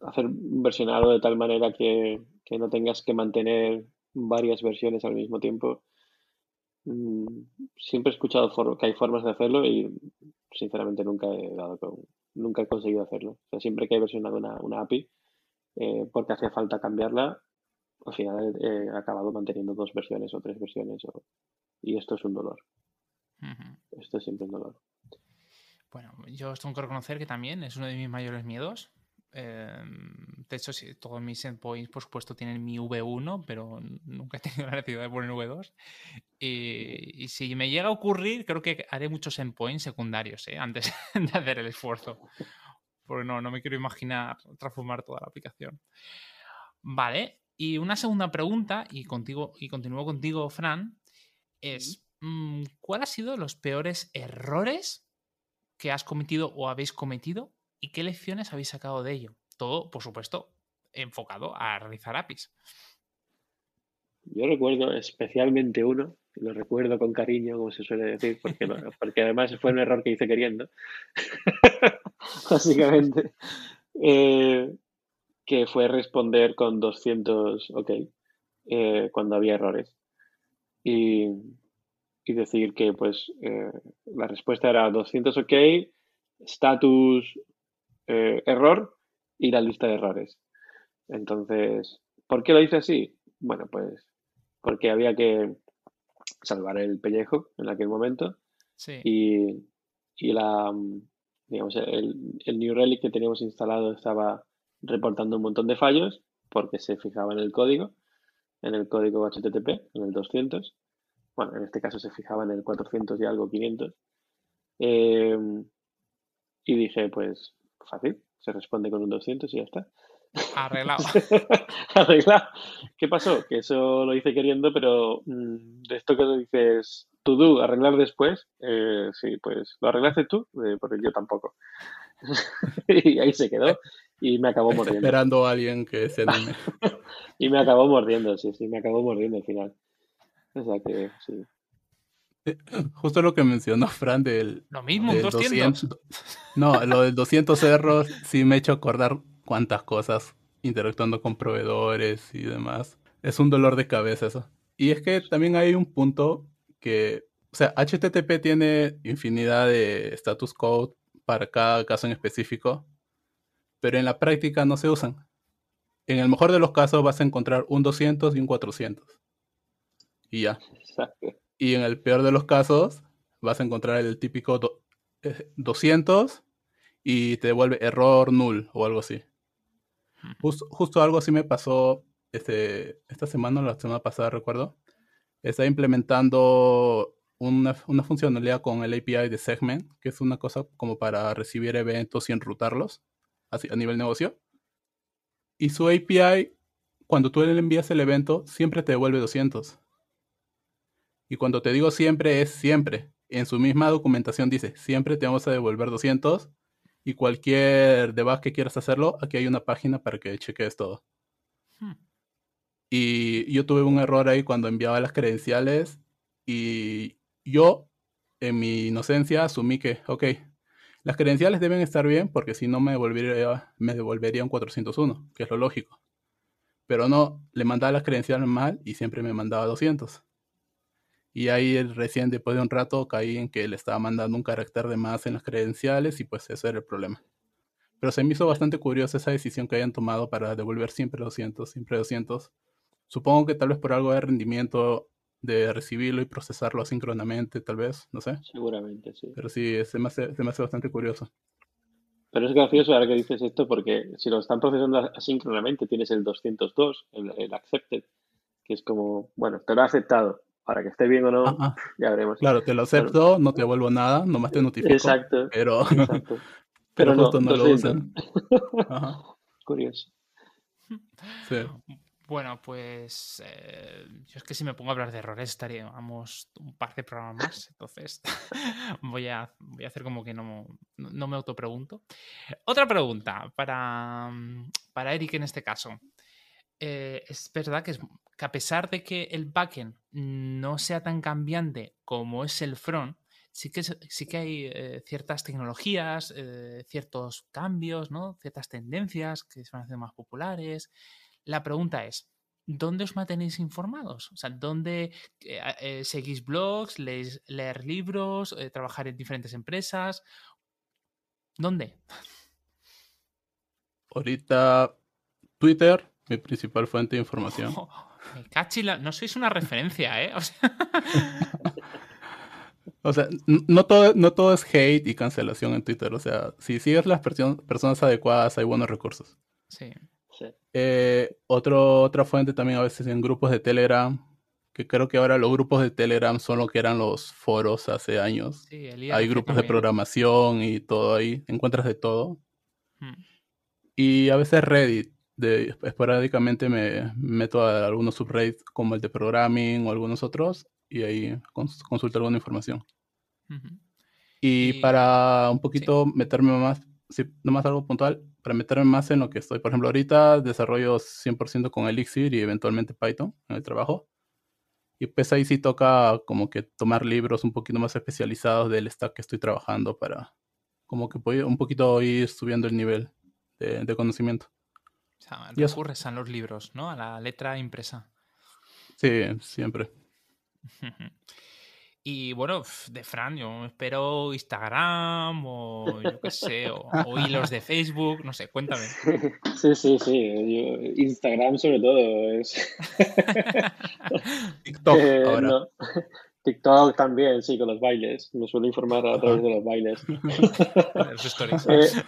hacer un versionado de tal manera que, que no tengas que mantener varias versiones al mismo tiempo. Mm, siempre he escuchado que hay formas de hacerlo y sinceramente nunca he dado con, nunca he conseguido hacerlo. O sea, siempre que he versionado una, una API, eh, porque hacía falta cambiarla, al final he, he acabado manteniendo dos versiones o tres versiones o- y esto es un dolor. Ujú. Esto es siempre un dolor. Bueno, yo os tengo que reconocer que también es uno de mis mayores miedos. Eh, de hecho, sí, todos mis endpoints, por supuesto, tienen mi V1, pero nunca he tenido la necesidad de poner V2. Y, y si me llega a ocurrir, creo que haré muchos endpoints secundarios ¿eh? antes de hacer el esfuerzo. Porque no, no me quiero imaginar transformar toda la aplicación. Vale, y una segunda pregunta, y, contigo, y continúo contigo, Fran, es, mm, ¿cuál ha sido los peores errores que has cometido o habéis cometido y qué lecciones habéis sacado de ello? Todo, por supuesto, enfocado a realizar APIs. Yo recuerdo especialmente uno, lo recuerdo con cariño, como se suele decir, porque, no- porque además fue un error que hice queriendo, básicamente, eh, que fue responder con 200 OK eh, cuando había errores. Y, y decir que pues eh, la respuesta era 200 OK, status error y la lista de errores. Entonces, ¿por qué lo hice así? Bueno, pues porque había que salvar el pellejo en aquel momento Sí. y, y la, digamos, el, el New Relic que teníamos instalado estaba reportando un montón de fallos porque se fijaba en el código, en el código HTTP, en el 200. Bueno, en este caso se fijaba en el 400 y algo, 500. Eh, y dije, pues fácil, se responde con un 200 y ya está. Arreglado. Arreglado. ¿Qué pasó? Que eso lo hice queriendo, pero mm, de esto que dices, to do, arreglar después, eh, sí, pues lo arreglaste tú, eh, porque yo tampoco. y ahí se quedó y me acabó Está mordiendo. esperando a alguien que se anime. Y me acabó mordiendo, sí, sí, me acabó mordiendo al final. O sea que sí. Justo lo que mencionó Fran del, Lo mismo, del 200. No, lo del 200 errors sí me ha hecho acordar cuántas cosas interactuando con proveedores y demás. Es un dolor de cabeza eso. Y es que también hay un punto que, o sea, HTTP tiene infinidad de status code para cada caso en específico, pero en la práctica no se usan. En el mejor de los casos vas a encontrar un 200 y un 400. Y ya. Exacto. Y en el peor de los casos, vas a encontrar el típico do- eh, 200 y te devuelve error null o algo así. Jus- justo algo así me pasó este, esta semana o la semana pasada, recuerdo. Estaba implementando una, funcionalidad con el API de Segment, que es una cosa como para recibir eventos y enrutarlos a nivel negocio. Y su API, cuando tú le envías el evento, siempre te devuelve 200. Y cuando te digo siempre, es siempre. En su misma documentación dice, siempre te vamos a devolver 200. Y cualquier debug que quieras hacerlo, aquí hay una página para que cheques todo. Hmm. Y yo tuve un error ahí cuando enviaba las credenciales. Y yo, en mi inocencia, asumí que, ok, las credenciales deben estar bien porque si no me devolvería, me devolvería un 401, que es lo lógico. Pero no, le mandaba las credenciales mal y siempre me mandaba 200. Y ahí recién después de un rato caí en que le estaba mandando un carácter de más en las credenciales y pues ese era el problema. Pero se me hizo bastante curiosa esa decisión que hayan tomado para devolver siempre 200, siempre 200. Supongo que tal vez por algo de rendimiento de recibirlo y procesarlo asíncronamente, tal vez, no sé. Seguramente, sí. Pero sí, se me hace, se me hace bastante curioso. Pero es gracioso ahora que dices esto porque si lo están procesando asíncronamente tienes el 202, el, el accepted, que es como, bueno, te lo he aceptado. Para que esté bien o no, Ah, ah, ya veremos. claro, te lo acepto, no te devuelvo nada, nomás te notifico. Exacto, Pero, exacto. pero Pero no, justo no, lo 200. usan. Ajá, Curioso. sí. Bueno, pues eh, yo es que si me pongo a hablar de errores estaríamos un par de programas más, entonces voy, a, voy a hacer como que no, no me autopregunto. Otra pregunta para, para Eric en este caso. Eh, es verdad que, es, que a pesar de que el backend no sea tan cambiante como es el front, sí que, sí que hay eh, ciertas tecnologías, ciertos cambios, ¿no? ciertas tendencias que se van a hacer más populares. La pregunta es, ¿dónde os mantenéis informados? O sea, ¿dónde eh, eh, seguís blogs, leéis, leer libros, eh, trabajar en diferentes empresas? ¿Dónde? Ahorita Twitter, mi principal fuente de información. cachila, no sois una referencia, ¿eh? O sea, no, todo, no todo es hate y cancelación en Twitter. O sea, si sigues las personas adecuadas, hay buenos recursos. Sí. Eh, otro, otra fuente también a veces en grupos de Telegram, que creo que ahora los grupos de Telegram son lo que eran los foros hace años. Hay grupos de programación y todo ahí, encuentras de todo. Hmm. Y a veces Reddit, de, esporádicamente me meto a algunos subreddits como el de programming o algunos otros y ahí consulto alguna información. y, para un poquito meterme más, sí, nomás algo puntual, para meterme más en lo que estoy. Por ejemplo, ahorita desarrollo 100% con Elixir y eventualmente Python en el trabajo. Y pues ahí sí toca como que tomar libros un poquito más especializados del stack que estoy trabajando para como que un poquito ir subiendo el nivel de, conocimiento. O sea, recurres a los libros, ¿no? A la letra impresa. Sí, siempre. Y bueno, de Fran, yo espero Instagram o yo qué sé, o, hilos de Facebook, no sé, cuéntame. Sí, sí, sí, Instagram sobre todo es... TikTok eh, ahora. TikTok también, sí, con los bailes. Me suelo informar a través de los bailes. Eh,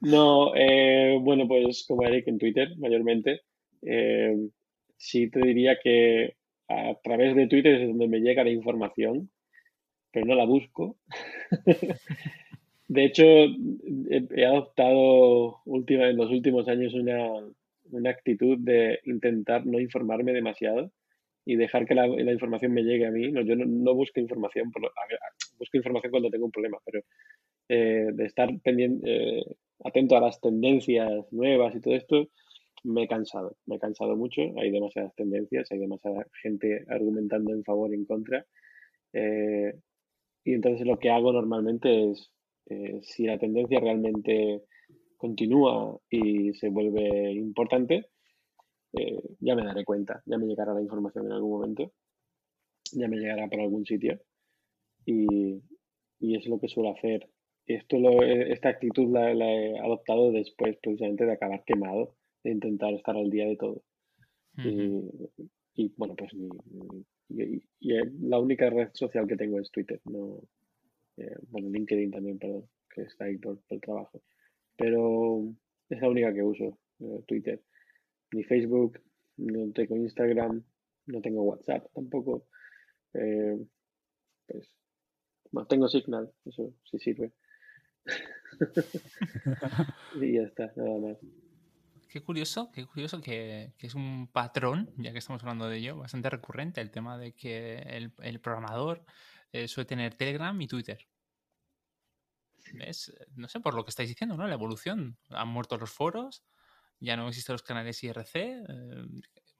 no, eh, bueno, pues como Eric en Twitter, mayormente. sí te diría que a través de Twitter es donde me llega la información, pero no la busco. de hecho, he, adoptado última, en los últimos años una, actitud de intentar no informarme demasiado y dejar que la, información me llegue a mí. No, yo no, busco información, busco información cuando tengo un problema, pero eh, de estar pendiente, eh, atento a las tendencias nuevas y todo esto, me he cansado, me he cansado mucho, hay demasiadas tendencias, hay demasiada gente argumentando en favor y en contra. Eh, y entonces lo que hago normalmente es, eh, si la tendencia realmente continúa y se vuelve importante, eh, ya me daré cuenta, ya me llegará la información en algún momento, ya me llegará por algún sitio. Y, y es lo que suelo hacer. Esto esta actitud la, he adoptado después precisamente de acabar quemado de intentar estar al día de todo. y, bueno, pues y, la única red social que tengo es Twitter, no, eh, bueno, LinkedIn también, perdón, que está ahí por, el trabajo. Pero es la única que uso, eh, Twitter. Ni Facebook, no tengo Instagram, no tengo WhatsApp tampoco. Eh, pues, no tengo Signal, eso sí sirve. y ya está, nada más. Qué curioso, qué curioso que, es un patrón, ya que estamos hablando de ello, bastante recurrente, el tema de que el, programador eh, suele tener Telegram y Twitter. No sé, por lo que estáis diciendo, ¿no? La evolución. Han muerto los foros, ya no existen los canales IRC, eh,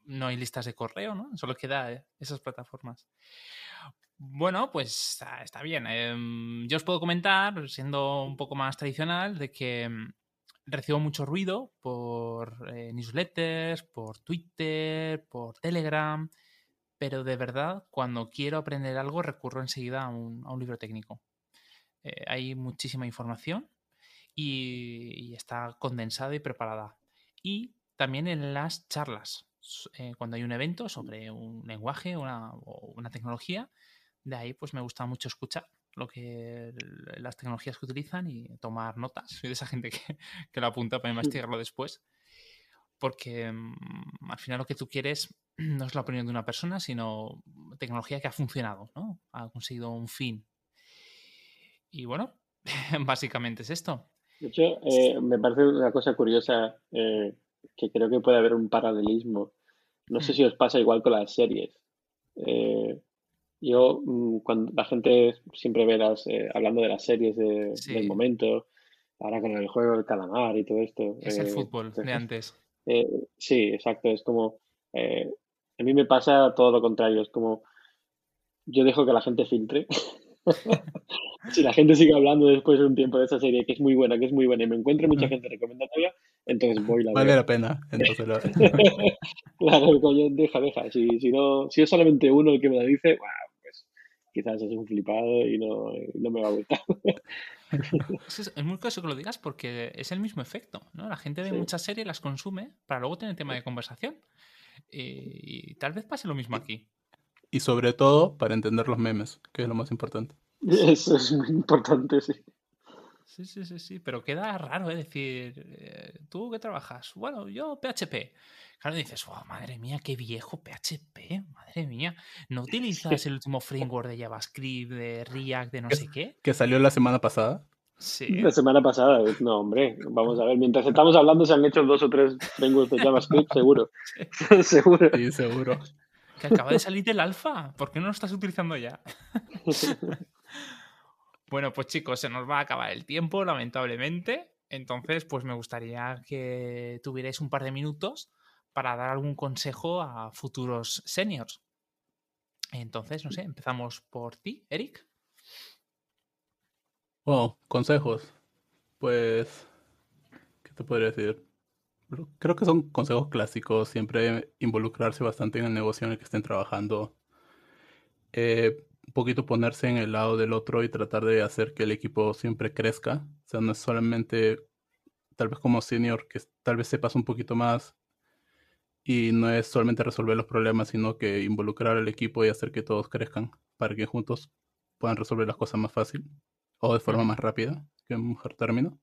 no hay listas de correo, ¿no? Solo queda esas plataformas. Bueno, pues está, bien. Em, yo os puedo comentar, siendo un poco más tradicional, de que recibo mucho ruido por eh, newsletters, por Twitter, por Telegram, pero de verdad, cuando quiero aprender algo, recurro enseguida a un, libro técnico. Eh, hay muchísima información y, está condensada y preparada. Y también en las charlas, eh, cuando hay un evento sobre un lenguaje una, o una tecnología, de ahí pues me gusta mucho escuchar lo que las tecnologías que utilizan y tomar notas. Soy de esa gente que, que lo apunta para investigarlo después. Porque mm, al final lo que tú quieres no es la opinión de una persona, sino tecnología que ha funcionado, ¿no? Ha conseguido un fin. Y bueno, básicamente es esto. De hecho, eh, me parece una cosa curiosa eh, que creo que puede haber un paralelismo. No sé Mm. si os pasa igual con las series. Eh, yo, mm, cuando la gente siempre ve las, eh, hablando de las series de- Sí. del momento, ahora con el juego del calamar y todo esto. Es el eh, fútbol de antes. eh, sí, exacto. Es como, eh, a mí me pasa todo lo contrario. Es como, yo dejo que la gente filtre. Si la gente sigue hablando después de un tiempo de esa serie, que es muy buena, que es muy buena, y me encuentro mucha Mm. gente recomendatoria, entonces voy la Vale veo. la pena. Entonces, la- Claro, coño, deja, deja. Si, si no, si es solamente uno el que me lo dice, pues quizás es un flipado y no, no me va a gustar. Es, es- es muy curioso que lo digas porque es el mismo efecto, ¿no? La gente ve Sí. muchas series, las consume para luego tener tema de conversación. Y, y tal vez pase lo mismo aquí. y sobre todo para entender los memes, que es lo más importante. Eso es muy importante, sí. Sí, sí, sí, sí, pero queda raro, ¿eh? Decir, eh, ¿tú qué trabajas? Bueno, yo PHP. Claro, dices, wow, madre mía, qué viejo PHP, madre mía. ¿No utilizas el último framework de JavaScript, de React, de no Es- sé qué? Que salió la semana pasada. Sí. La semana pasada, no, hombre, vamos a ver, mientras estamos hablando se han hecho dos o tres frameworks de JavaScript, seguro. seguro. Sí, seguro. Que acaba de salir del alfa. ¿Por qué no lo estás utilizando ya? Bueno, pues chicos, se nos va a acabar el tiempo, lamentablemente. Entonces, pues me gustaría que tuvierais un par de minutos para dar algún consejo a futuros seniors. Entonces, no sé, empezamos por ti, Eric. Bueno, consejos. Pues, ¿qué te podría decir? Creo- que son consejos clásicos, siempre involucrarse bastante en el negocio en el que estén trabajando. Eh, un poquito ponerse en el lado del otro y tratar de hacer que el equipo siempre crezca. O sea, no es solamente, tal vez como senior, que tal vez sepas un poquito más y no es solamente resolver los problemas, sino que involucrar al equipo y hacer que todos crezcan para que juntos puedan resolver las cosas más fácil o de forma más rápida, que en mejor término.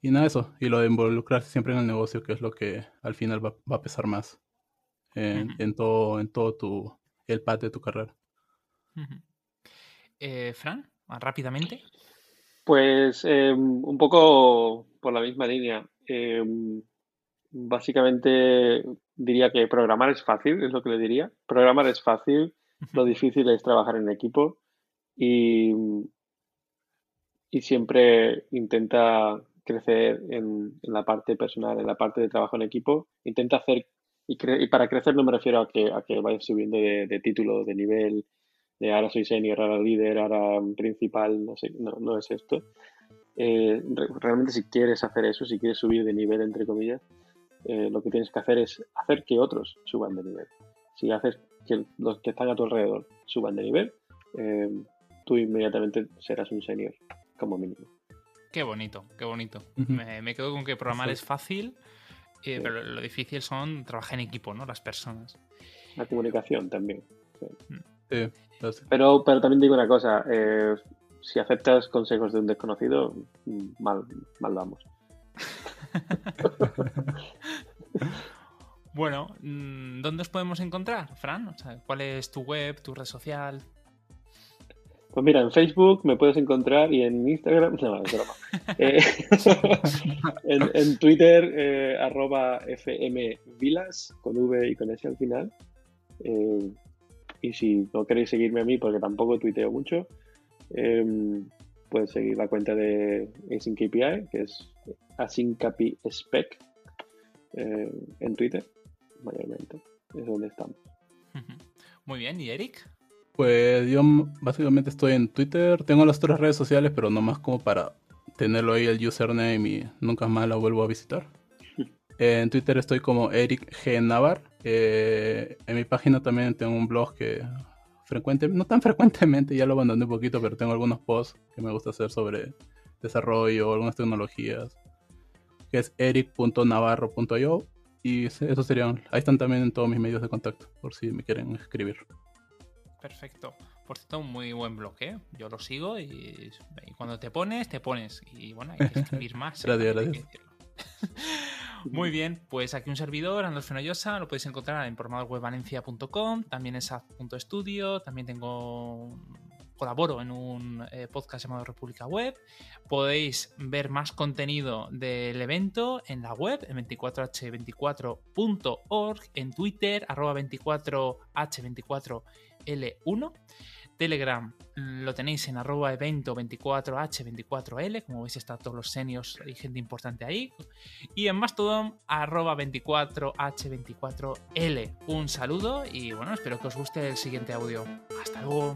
Y nada, eso. Y lo de involucrarse siempre en el negocio, que es lo que al final va, va a pesar más en, todo, en todo tu, el path de tu carrera. Ujú. Eh, Fran, ah, rápidamente. Pues eh, un poco por la misma línea. Eh, básicamente diría que programar es fácil, es lo que le diría. Programar es fácil, lo difícil es trabajar en equipo y, y siempre intenta crecer en, en la parte personal, en la parte de trabajo en equipo. Intenta hacer, y, cre- y para crecer no me refiero a que, a que vayas subiendo de, de título, de nivel, de ahora soy senior, ahora líder, ahora principal, no sé, no, no es esto. Eh, re- realmente si quieres hacer eso, si quieres subir de nivel, entre comillas, eh, lo que tienes que hacer es hacer que otros suban de nivel. Si haces que los que están a tu alrededor suban de nivel, eh, tú inmediatamente serás un senior, como mínimo. Qué bonito, qué bonito. Me, me quedo con que programar es fácil, eh, Sí. pero lo difícil son trabajar en equipo, ¿no? Las personas. La comunicación también. Sí, Pero, pero también digo una cosa, eh, si aceptas consejos de un desconocido, mal, mal vamos. Bueno, mm, ¿dónde os podemos encontrar, Fran? O sea, ¿Cuál es tu web, tu red social? Pues mira, en Facebook me puedes encontrar y en Instagram, no, es broma. Eh, en, en Twitter, eh, arroba fmvilas, con V y con S al final. Eh, y si no queréis seguirme a mí, porque tampoco tuiteo mucho, eh, puedes seguir la cuenta de AsyncAPI, que es AsyncAPISpec, eh, en Twitter, mayormente. Es donde estamos. Muy bien, ¿y Eric? Pues yo básicamente estoy en Twitter, tengo las otras redes sociales, pero nomás como para tenerlo ahí el username y nunca más la vuelvo a visitar. En Twitter estoy como Eric G. Navar. Eh, en mi página también tengo un blog que frecuente, no tan frecuentemente, ya lo abandoné un poquito, pero tengo algunos posts que me gusta hacer sobre desarrollo, algunas tecnologías, que es eric.navarro.io. Y eso serían, ahí están también en todos mis medios de contacto, por si me quieren escribir. Perfecto. Por cierto, un muy buen blog, ¿eh? Yo lo sigo y, y cuando te pones, te pones. Y bueno, hay que escribir más. ¿eh? Gracias, gracias. Muy bien, pues aquí un servidor, Andrés Fenollosa, lo podéis encontrar en programadorwebvalencia.com, también en sap.studio, también tengo colaboro en un eh, podcast llamado República Web. Podéis ver más contenido del evento en la web, en 24h24.org, en Twitter, arroba 24h24L1. Telegram lo tenéis en arroba evento 24h24l, como veis está todos los seniors y gente importante ahí. Y en Mastodon arroba 24h24l. Un saludo y bueno, espero que os guste el siguiente audio. Hasta luego.